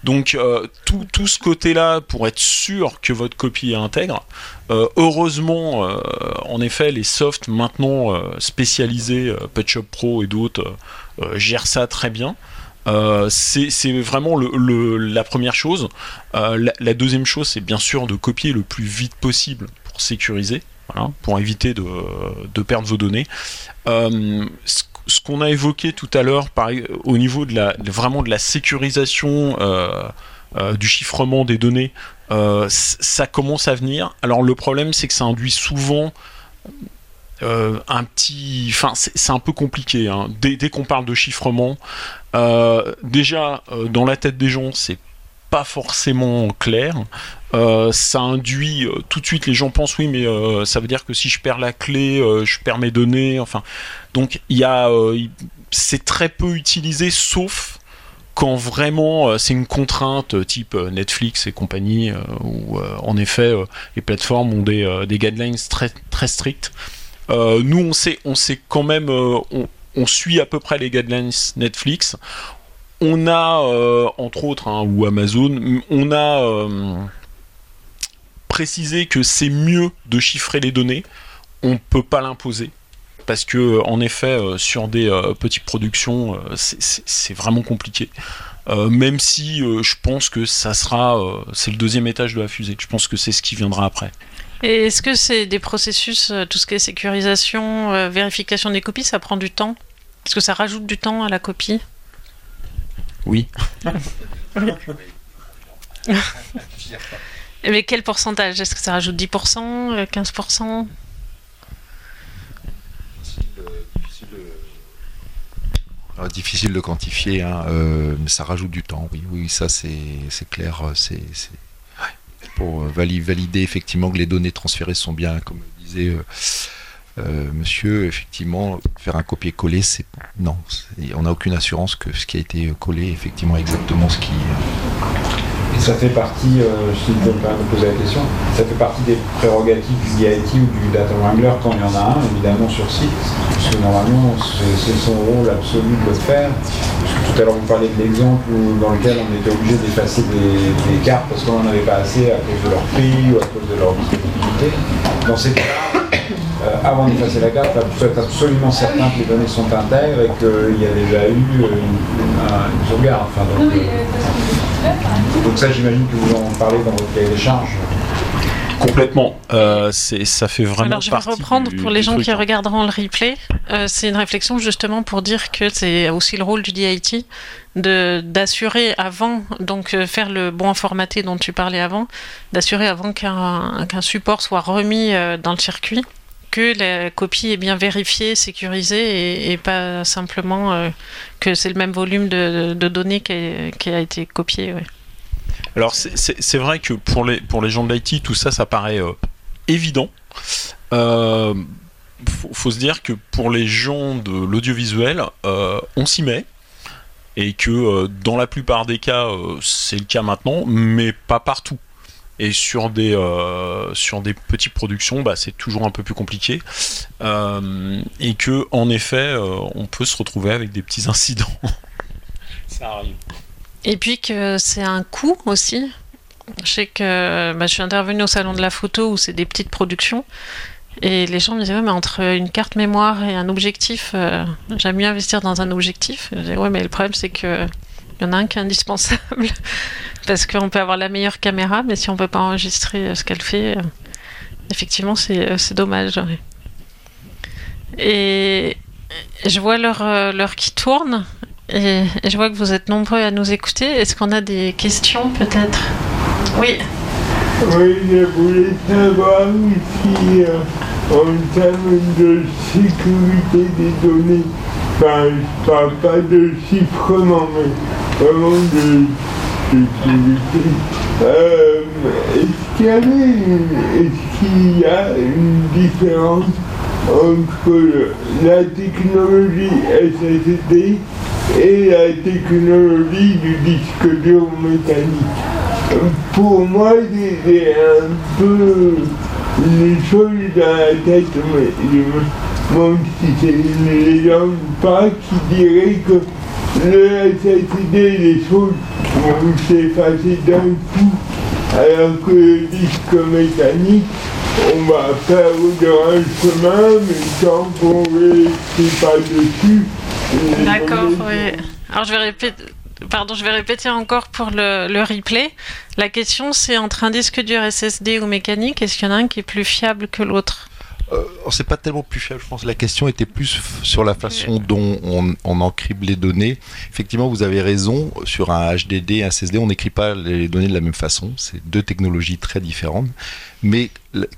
[SPEAKER 4] Donc euh, tout, ce côté-là, pour être sûr que votre copie est intègre, euh, heureusement, euh, en effet, les softs maintenant spécialisés, PetShop Pro et d'autres, gèrent ça très bien. c'est vraiment la première chose. La, deuxième chose, c'est bien sûr de copier le plus vite possible pour sécuriser, pour éviter de, perdre vos données qu'on a évoqué tout à l'heure au niveau de la, vraiment de la sécurisation euh, euh, du chiffrement des données, euh, ça commence à venir. Alors le problème, c'est que ça induit souvent un petit. Enfin, c'est un peu compliqué. Hein. Dès, qu'on parle de chiffrement, déjà, dans la tête des gens, c'est pas forcément clair. Ça induit tout de suite les gens pensent oui mais ça veut dire que si je perds la clé je perds mes données enfin donc il y a c'est très peu utilisé sauf quand vraiment c'est une contrainte type Netflix et compagnie où en effet les plateformes ont des, guidelines très très strictes nous on sait on sait quand même on, suit à peu près les guidelines Netflix on a, euh, entre autres, hein, ou Amazon, on a euh, précisé que c'est mieux de chiffrer les données. On ne peut pas l'imposer. Parce que, en effet, euh, sur des petites productions, c'est vraiment compliqué. même si je pense que ça sera, c'est le deuxième étage de la fusée. Je pense que c'est ce qui viendra après.
[SPEAKER 1] Et est-ce que c'est des processus, tout ce qui est sécurisation, vérification des copies, ça prend du temps? Est-ce que ça rajoute du temps à la copie?
[SPEAKER 4] Oui.
[SPEAKER 1] Mais quel pourcentage? Est-ce que ça rajoute 10%, 15%
[SPEAKER 3] euh, difficile de quantifier, hein, euh, mais ça rajoute du temps, oui, oui, ça c'est clair, c'est pour valider effectivement que les données transférées sont bien, comme disait euh, euh, monsieur, effectivement, faire un copier-coller, c'est non, on n'a aucune assurance que ce qui a été collé effectivement exactement ce qui.
[SPEAKER 5] Ça fait partie, euh, si je me poser la question, ça fait partie des prérogatives du DIT ou du data wrangler quand il y en a un, évidemment sur site, parce que normalement c'est son rôle absolu de le faire. tout à l'heure vous parliez de l'exemple dans lequel on était obligé d'effacer des, cartes parce qu'on n'en avait pas assez à cause de leur prix ou à cause de leur disponibilité. Dans ces cas-là, avant d'effacer la carte, tu être absolument certain que les données sont intègres et qu'il y a déjà eu une, sauvegarde. donc, ça, j'imagine que vous en parlez dans votre cahier des charges.
[SPEAKER 4] Complètement. Euh, ça fait vraiment.
[SPEAKER 1] Alors je vais reprendre pour les gens qui hein. regarderont le replay. Euh, c'est une réflexion justement pour dire que c'est aussi le rôle du DIT de d'assurer avant, donc euh, faire le bon formaté dont tu parlais avant, d'assurer avant qu'un support soit remis euh, dans le circuit que la copie est bien vérifiée, sécurisée et, pas simplement que c'est le même volume de, données qui a, été copié.
[SPEAKER 4] Alors c'est vrai que pour les, pour les gens de l'IT, tout ça, ça paraît euh, évident. Euh, faut, se dire que pour les gens de l'audiovisuel, euh, on s'y met. Et que dans la plupart des cas, c'est le cas maintenant, mais pas partout. Et sur des, sur des petites productions, bah, c'est toujours un peu plus compliqué. et que, en effet, on peut se retrouver avec des petits incidents.
[SPEAKER 1] Ça arrive. Et puis que c'est un coût aussi. Je sais que bah, je suis intervenue au salon de la photo où c'est des petites productions. Et les gens me disaient, ouais, mais entre une carte mémoire et un objectif, euh, j'aime mieux investir dans un objectif. Je disais, ouais, mais le problème, c'est que y en a un qui est indispensable. Parce qu'on peut avoir la meilleure caméra, mais si on ne peut pas enregistrer euh, ce qu'elle fait, euh, effectivement, c'est dommage. Et je vois l'heure qui tourne. Et, je vois que vous êtes nombreux à nous écouter. Est-ce qu'on a des questions peut-être? Oui.
[SPEAKER 6] Oui, je voulais savoir si euh, en termes de sécurité des données, enfin, je parle pas de chiffrement, mais vraiment de sécurité, euh, est-ce qu'il y, y a une différence entre la technologie SSD et la technologie du disque dur mécanique. Pour moi, c'est un peu une chose dans la tête, mais je me si c'est une légende pas qui dirait que le SSD, les choses vont s'effacer d'un coup, alors que le disque mécanique, on va faire un chemin, mais tant qu'on ne pas dessus,
[SPEAKER 1] D'accord, oui. Alors je vais répéter. Pardon, je vais répéter encore pour le, le replay. La question, c'est entre un disque dur SSD ou mécanique, est-ce qu'il y en a un qui est plus fiable que l'autre?
[SPEAKER 3] Euh, c'est pas tellement plus fiable, je pense. La question était plus sur la façon dont on, on, les données. Effectivement, vous avez raison. Sur un HDD et un SSD, on n'écrit pas les données de la même façon. C'est deux technologies très différentes. Mais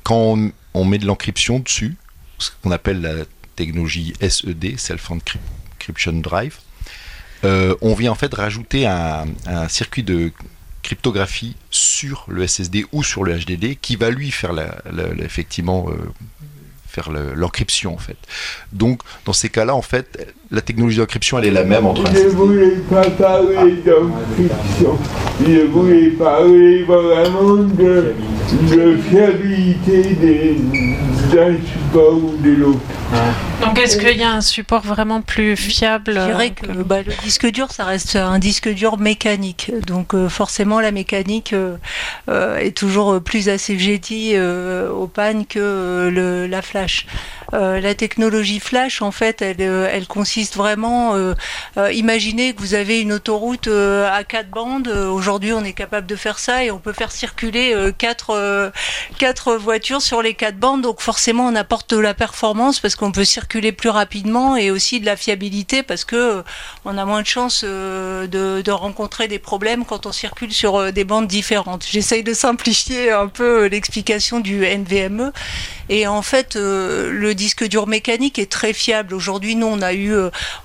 [SPEAKER 3] quand on, on met de l'encryption dessus, ce qu'on appelle la technologie SED, Self Drive, euh, on vient en fait rajouter un, circuit de cryptographie sur le SSD ou sur le HDD qui va lui faire effectivement euh, faire l'encryption en fait. Donc dans ces cas-là en fait la technologie d'encryption elle est la même entre
[SPEAKER 6] Je ne voulais pas parler d'encryption, je voulais parler vraiment de, de fiabilité d'un support ou de l'autre.
[SPEAKER 1] Donc est-ce qu'il y a un support vraiment plus fiable
[SPEAKER 2] Je dirais que bah, le disque dur, ça reste un disque dur mécanique. Donc euh, forcément, la mécanique euh, euh, est toujours plus assujettie au panne que le, la flash. La technologie flash, en fait, elle, elle consiste vraiment. imaginez que vous avez une autoroute à quatre bandes. Aujourd'hui, on est capable de faire ça et on peut faire circuler quatre, voitures sur les quatre bandes. Donc forcément, on apporte de la performance parce qu'on peut circuler plus rapidement et aussi de la fiabilité parce que euh, on a moins de chances euh, de, rencontrer des problèmes quand on circule sur euh, des bandes différentes. J'essaye de simplifier un peu l'explication du NVMe et en fait le disque dur mécanique est très fiable. Aujourd'hui, nous on a eu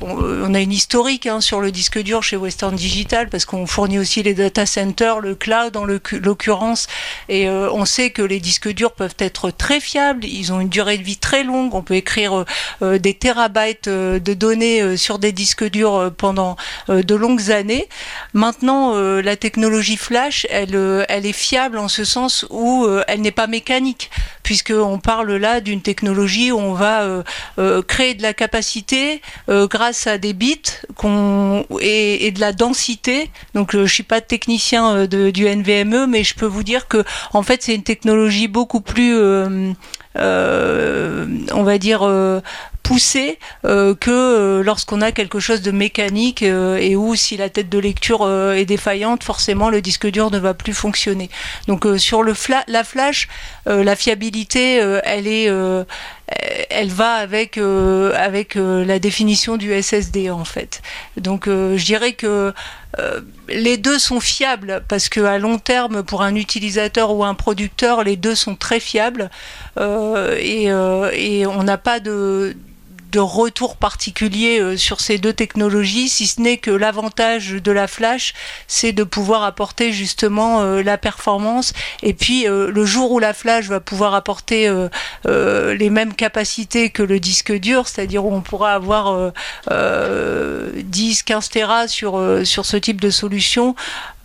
[SPEAKER 2] on, a une historique hein, sur le disque dur chez Western Digital parce qu'on fournit aussi les data centers, le cloud en l'occurrence et on sait que les disques durs peuvent être très fiables. Ils ont une durée de vie très longue. On peut écrire euh, des terabytes euh, de données euh, sur des disques durs pendant de longues années. Maintenant, la technologie flash, elle, elle est fiable en ce sens où elle n'est pas mécanique puisqu'on parle là d'une technologie où on va euh, euh, créer de la capacité euh, grâce à des bits et, de la densité. Donc je suis pas technicien du NVMe, mais je peux vous dire que en fait c'est une technologie beaucoup plus on va dire poussée euh, que euh, lorsqu'on a quelque chose de mécanique euh, et où si la tête de lecture est défaillante, forcément le disque dur ne va plus fonctionner. Donc sur le fla- la flash, la fiabilité, elle est, elle va avec euh, avec euh, la définition du SSD en fait. Donc euh, je dirais que les deux sont fiables parce que à long terme, pour un utilisateur ou un producteur, les deux sont très fiables et, et on n'a pas de de retour particulier euh, sur ces deux technologies, si ce n'est que l'avantage de la flash, c'est de pouvoir apporter justement euh, la performance. Et puis euh, le jour où la flash va pouvoir apporter les mêmes capacités que le disque dur, c'est-à-dire où on pourra avoir euh, euh, 10, 15 Tera sur, sur ce type de solution,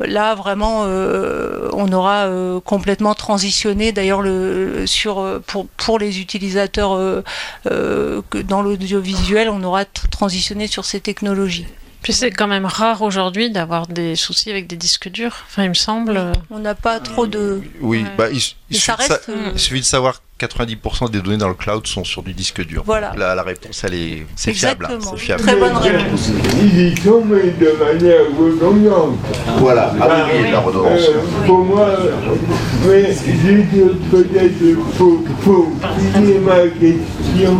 [SPEAKER 2] là vraiment euh, on aura euh, complètement transitionné d'ailleurs le, sur, euh, pour, pour les utilisateurs que dans l'audiovisuel, on aura transitionné sur ces technologies.
[SPEAKER 1] Puis c'est quand même rare aujourd'hui d'avoir des soucis avec des disques durs. Enfin, il me semble. euh,
[SPEAKER 2] On n'a pas trop de.
[SPEAKER 3] Oui,
[SPEAKER 1] Ouais.
[SPEAKER 3] bah, il, il
[SPEAKER 2] Mais
[SPEAKER 3] suffit
[SPEAKER 2] ça
[SPEAKER 3] de sa-
[SPEAKER 2] reste. euh,
[SPEAKER 3] il suffit de savoir que 90% des données dans le cloud sont sur du disque dur.
[SPEAKER 2] Voilà.
[SPEAKER 3] La, la réponse, elle est, c'est fiable. hein. C'est fiable.
[SPEAKER 2] Très bonne réponse.
[SPEAKER 6] Ils y sont, mais de manière redondante.
[SPEAKER 3] Voilà. Ah oui, oui, la redondance.
[SPEAKER 6] Euh, pour moi, mais j'ai peut-être pour, pour finir ma question.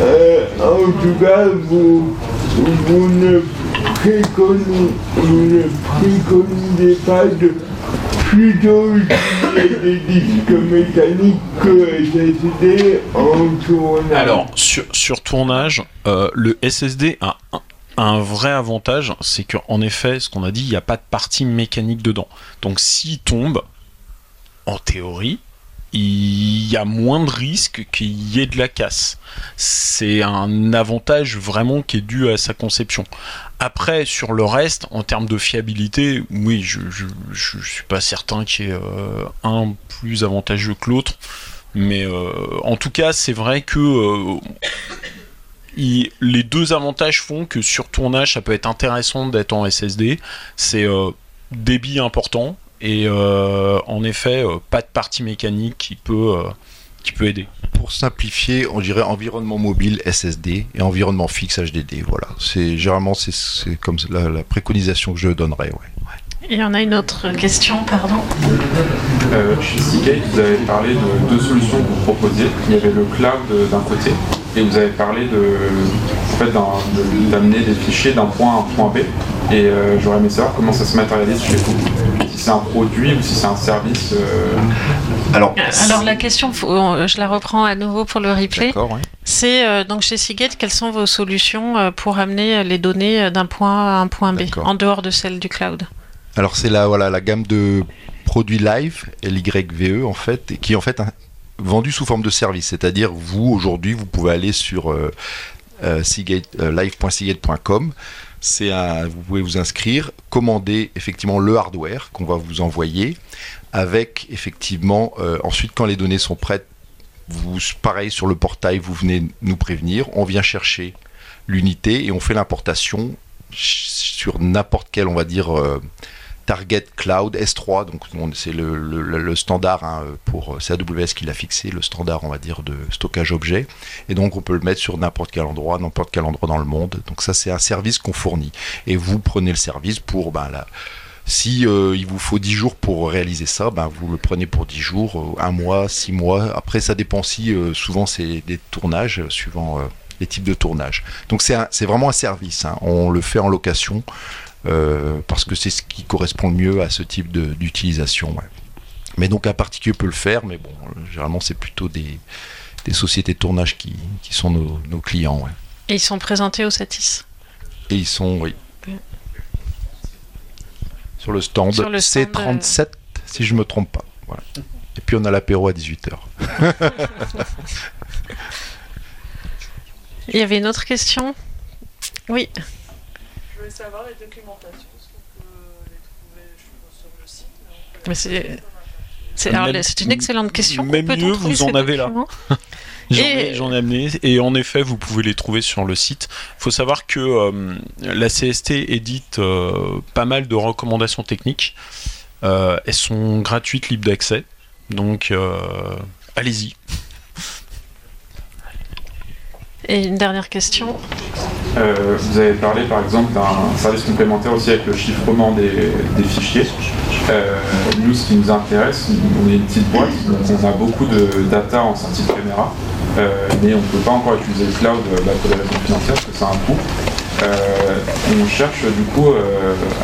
[SPEAKER 6] Euh, en tout cas, vous, vous ne ne préconisez pas de plutôt des disques mécaniques que SSD en tournage.
[SPEAKER 4] Alors, sur, sur tournage, euh, le SSD a un, un vrai avantage, c'est qu'en effet, ce qu'on a dit, il n'y a pas de partie mécanique dedans. Donc s'il tombe, en théorie, il y a moins de risques qu'il y ait de la casse. C'est un avantage vraiment qui est dû à sa conception. Après, sur le reste, en termes de fiabilité, oui, je, je suis pas certain qu'il y ait euh, un plus avantageux que l'autre. Mais euh, en tout cas, c'est vrai que euh, les deux avantages font que sur tournage, ça peut être intéressant d'être en SSD. C'est débit important et euh, en effet, euh, pas de partie mécanique qui peut, euh, qui peut aider.
[SPEAKER 3] Pour simplifier, on dirait environnement mobile SSD et environnement fixe HDD. Voilà. C'est généralement c'est, c'est comme la, la préconisation que je donnerais. Ouais.
[SPEAKER 1] Il y en a une autre question, pardon.
[SPEAKER 7] Euh, chez Seagate, vous avez parlé de deux solutions que vous proposiez. Il y avait le cloud euh, d'un côté et vous avez parlé de, en fait, d'amener des fichiers d'un point à un point B. Et euh, j'aurais aimé savoir comment ça se matérialise chez vous. Si c'est un produit ou si c'est un service. euh,
[SPEAKER 3] Alors,
[SPEAKER 1] Alors la question, euh, je la reprends à nouveau pour le replay.
[SPEAKER 3] ouais.
[SPEAKER 1] C'est euh, donc chez Seagate, quelles sont vos solutions euh, pour amener euh, les données euh, d'un point à un point B, en dehors de celle du cloud?
[SPEAKER 3] Alors c'est la voilà la gamme de produits live LYVE en fait qui est en fait un- vendu sous forme de service. C'est-à-dire vous aujourd'hui vous pouvez aller sur euh, euh, euh. C'est un, vous pouvez vous inscrire, commander effectivement le hardware qu'on va vous envoyer, avec effectivement euh, ensuite quand les données sont prêtes, vous pareil sur le portail, vous venez nous prévenir, on vient chercher l'unité et on fait l'importation sur n'importe quel on va dire Target Cloud S3, donc on- c'est le, standard hein, pour c'est AWS qui l'a fixé, le standard on va dire de stockage objet, et donc on peut le mettre sur n'importe quel endroit, n'importe quel endroit dans le monde. Donc ça c'est un service qu'on fournit, et vous prenez le service pour ben, si euh, il vous faut 10 jours pour réaliser ça, ben, vous le prenez pour 10 jours, euh, un mois, 6 mois. Après ça dépend si euh, souvent c'est des tournages suivant les types de tournage. Donc c'est vraiment un service, hein. on le fait en location. Euh, parce que c'est ce qui correspond le mieux à ce type d'utilisation. ouais. Mais donc un particulier peut le faire, mais bon, euh, généralement c'est plutôt des, des sociétés de tournage qui, qui sont nos, nos clients. ouais.
[SPEAKER 1] Et ils sont présentés au Satis?
[SPEAKER 3] Et ils sont, oui.
[SPEAKER 1] Oui.
[SPEAKER 3] Sur le stand,
[SPEAKER 1] stand,
[SPEAKER 3] C37, si je me trompe pas. Voilà. Et puis on a l'apéro à 18h.
[SPEAKER 1] Il y avait une autre question? Oui.
[SPEAKER 8] Voulais savoir les documentations, est-ce qu'on peut les trouver je suppose, sur le site Mais
[SPEAKER 1] c'est- une excellente question.
[SPEAKER 4] même mieux, vous en avez là. J'en
[SPEAKER 1] Et-
[SPEAKER 4] ai, amené et en effet vous pouvez les trouver sur le site. Il faut savoir que euh, la CST édite euh, pas mal de recommandations techniques. Euh, elles sont gratuites, libres d'accès. Donc euh, allez-y.
[SPEAKER 1] Et une dernière question.
[SPEAKER 7] Euh, vous avez parlé par exemple d'un service complémentaire aussi avec le chiffrement des, fichiers. Euh, nous, ce qui nous intéresse, on est une petite boîte, donc on a beaucoup de data en sortie de caméra, euh, mais on ne peut pas encore utiliser le cloud bah, pour des raisons financières parce que c'est un coût. On cherche du coup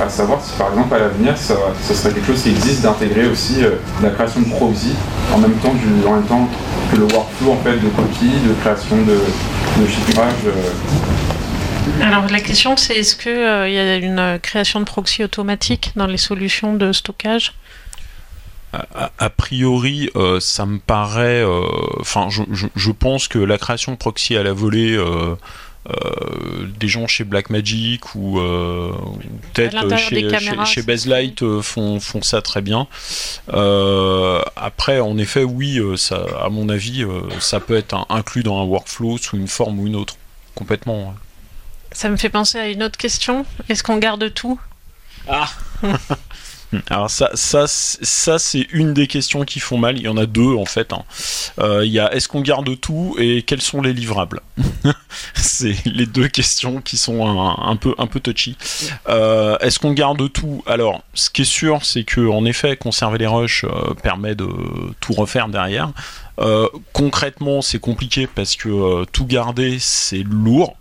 [SPEAKER 7] à savoir si par exemple à l'avenir ça, serait quelque chose qui existe d'intégrer aussi la création de proxy en même temps, temps que le workflow en fait de copie, de création de, de chiffrage. Euh,
[SPEAKER 1] Alors la question c'est est-ce qu'il il y a une euh, création de proxy automatique dans les solutions de stockage?
[SPEAKER 4] A, priori, euh, ça me paraît. euh, Enfin, je, je- je pense que la création de proxy à la volée. euh, euh, des gens chez Blackmagic ou, euh, ou peut-être chez, chez, euh, font, font ça très bien. Euh, après, en effet, oui, euh, ça, à mon avis, euh, ça peut être un- inclus dans un workflow sous une forme ou une autre. Complètement. ouais.
[SPEAKER 1] Ça me fait penser à une autre question. Est-ce qu'on garde tout?
[SPEAKER 4] Alors ça, ça, c'est- ça c'est une des questions qui font mal. Il y en a deux en fait. hein. Euh, Il y a est-ce qu'on garde tout et quels sont les livrables C'est les deux questions qui sont un, un peu un peu touchy. Euh, est-ce qu'on garde tout? Alors, ce qui est sûr, c'est que en effet, conserver les rushs euh, permet de tout refaire derrière. Euh, concrètement, c'est compliqué parce que euh, tout garder, c'est lourd.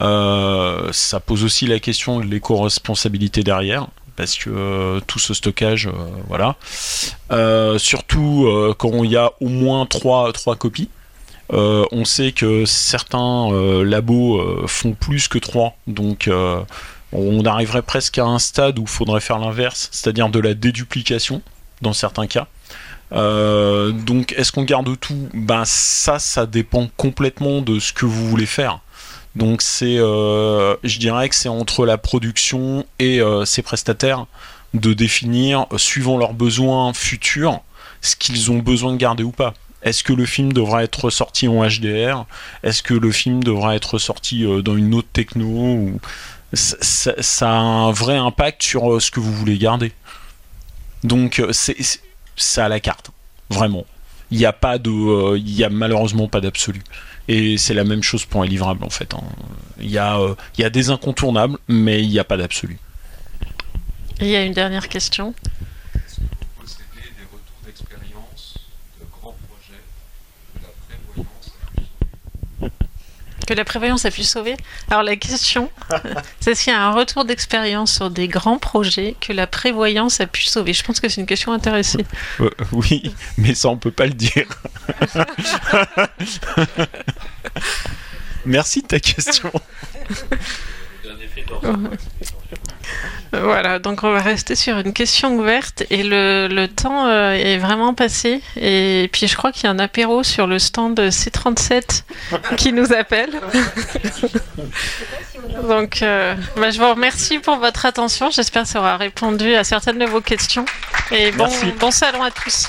[SPEAKER 4] Euh, ça pose aussi la question de l'éco-responsabilité derrière parce que euh, tout ce stockage, euh, voilà. Surtout quand il y a au moins trois, trois copies. On sait que certains labos font plus que trois, donc on arriverait presque à un stade où il faudrait faire l'inverse, c'est-à-dire de la déduplication dans certains cas. Donc est-ce qu'on garde tout? Ben ça, ça dépend complètement de ce que vous voulez faire. Donc c'est, euh, je dirais que c'est entre la production et euh, ses prestataires de définir, euh, suivant leurs besoins futurs, ce qu'ils ont besoin de garder ou pas. Est-ce que le film devra être sorti en HDR Est-ce que le film devra être sorti dans une autre techno ça, a un vrai impact sur ce que vous voulez garder. Donc c'est à la carte, vraiment. Il n'y a pas de, il y a malheureusement pas d'absolu. Et c'est la même chose pour un livrable en fait. hein. Il y a, euh, il y a des incontournables, mais il n'y a pas d'absolu.
[SPEAKER 1] Il y a une dernière question.
[SPEAKER 3] posséder des retours d'expérience de grands projets de la prévoyance
[SPEAKER 1] Que la prévoyance a pu sauver Alors la question, c'est s'il y a un retour d'expérience sur des grands projets que la prévoyance a pu sauver? Je pense que c'est une question intéressée.
[SPEAKER 4] Euh, oui, mais ça on peut pas le dire. Merci de ta question.
[SPEAKER 1] Voilà, donc on va rester sur une question ouverte et le, le temps euh, est vraiment passé. Et puis je crois qu'il y a un apéro sur le stand C37 qui nous appelle. donc euh, bah, je vous remercie pour votre attention. J'espère que ça aura répondu à certaines de vos questions. Et bon,
[SPEAKER 4] Merci.
[SPEAKER 1] bon salon à tous.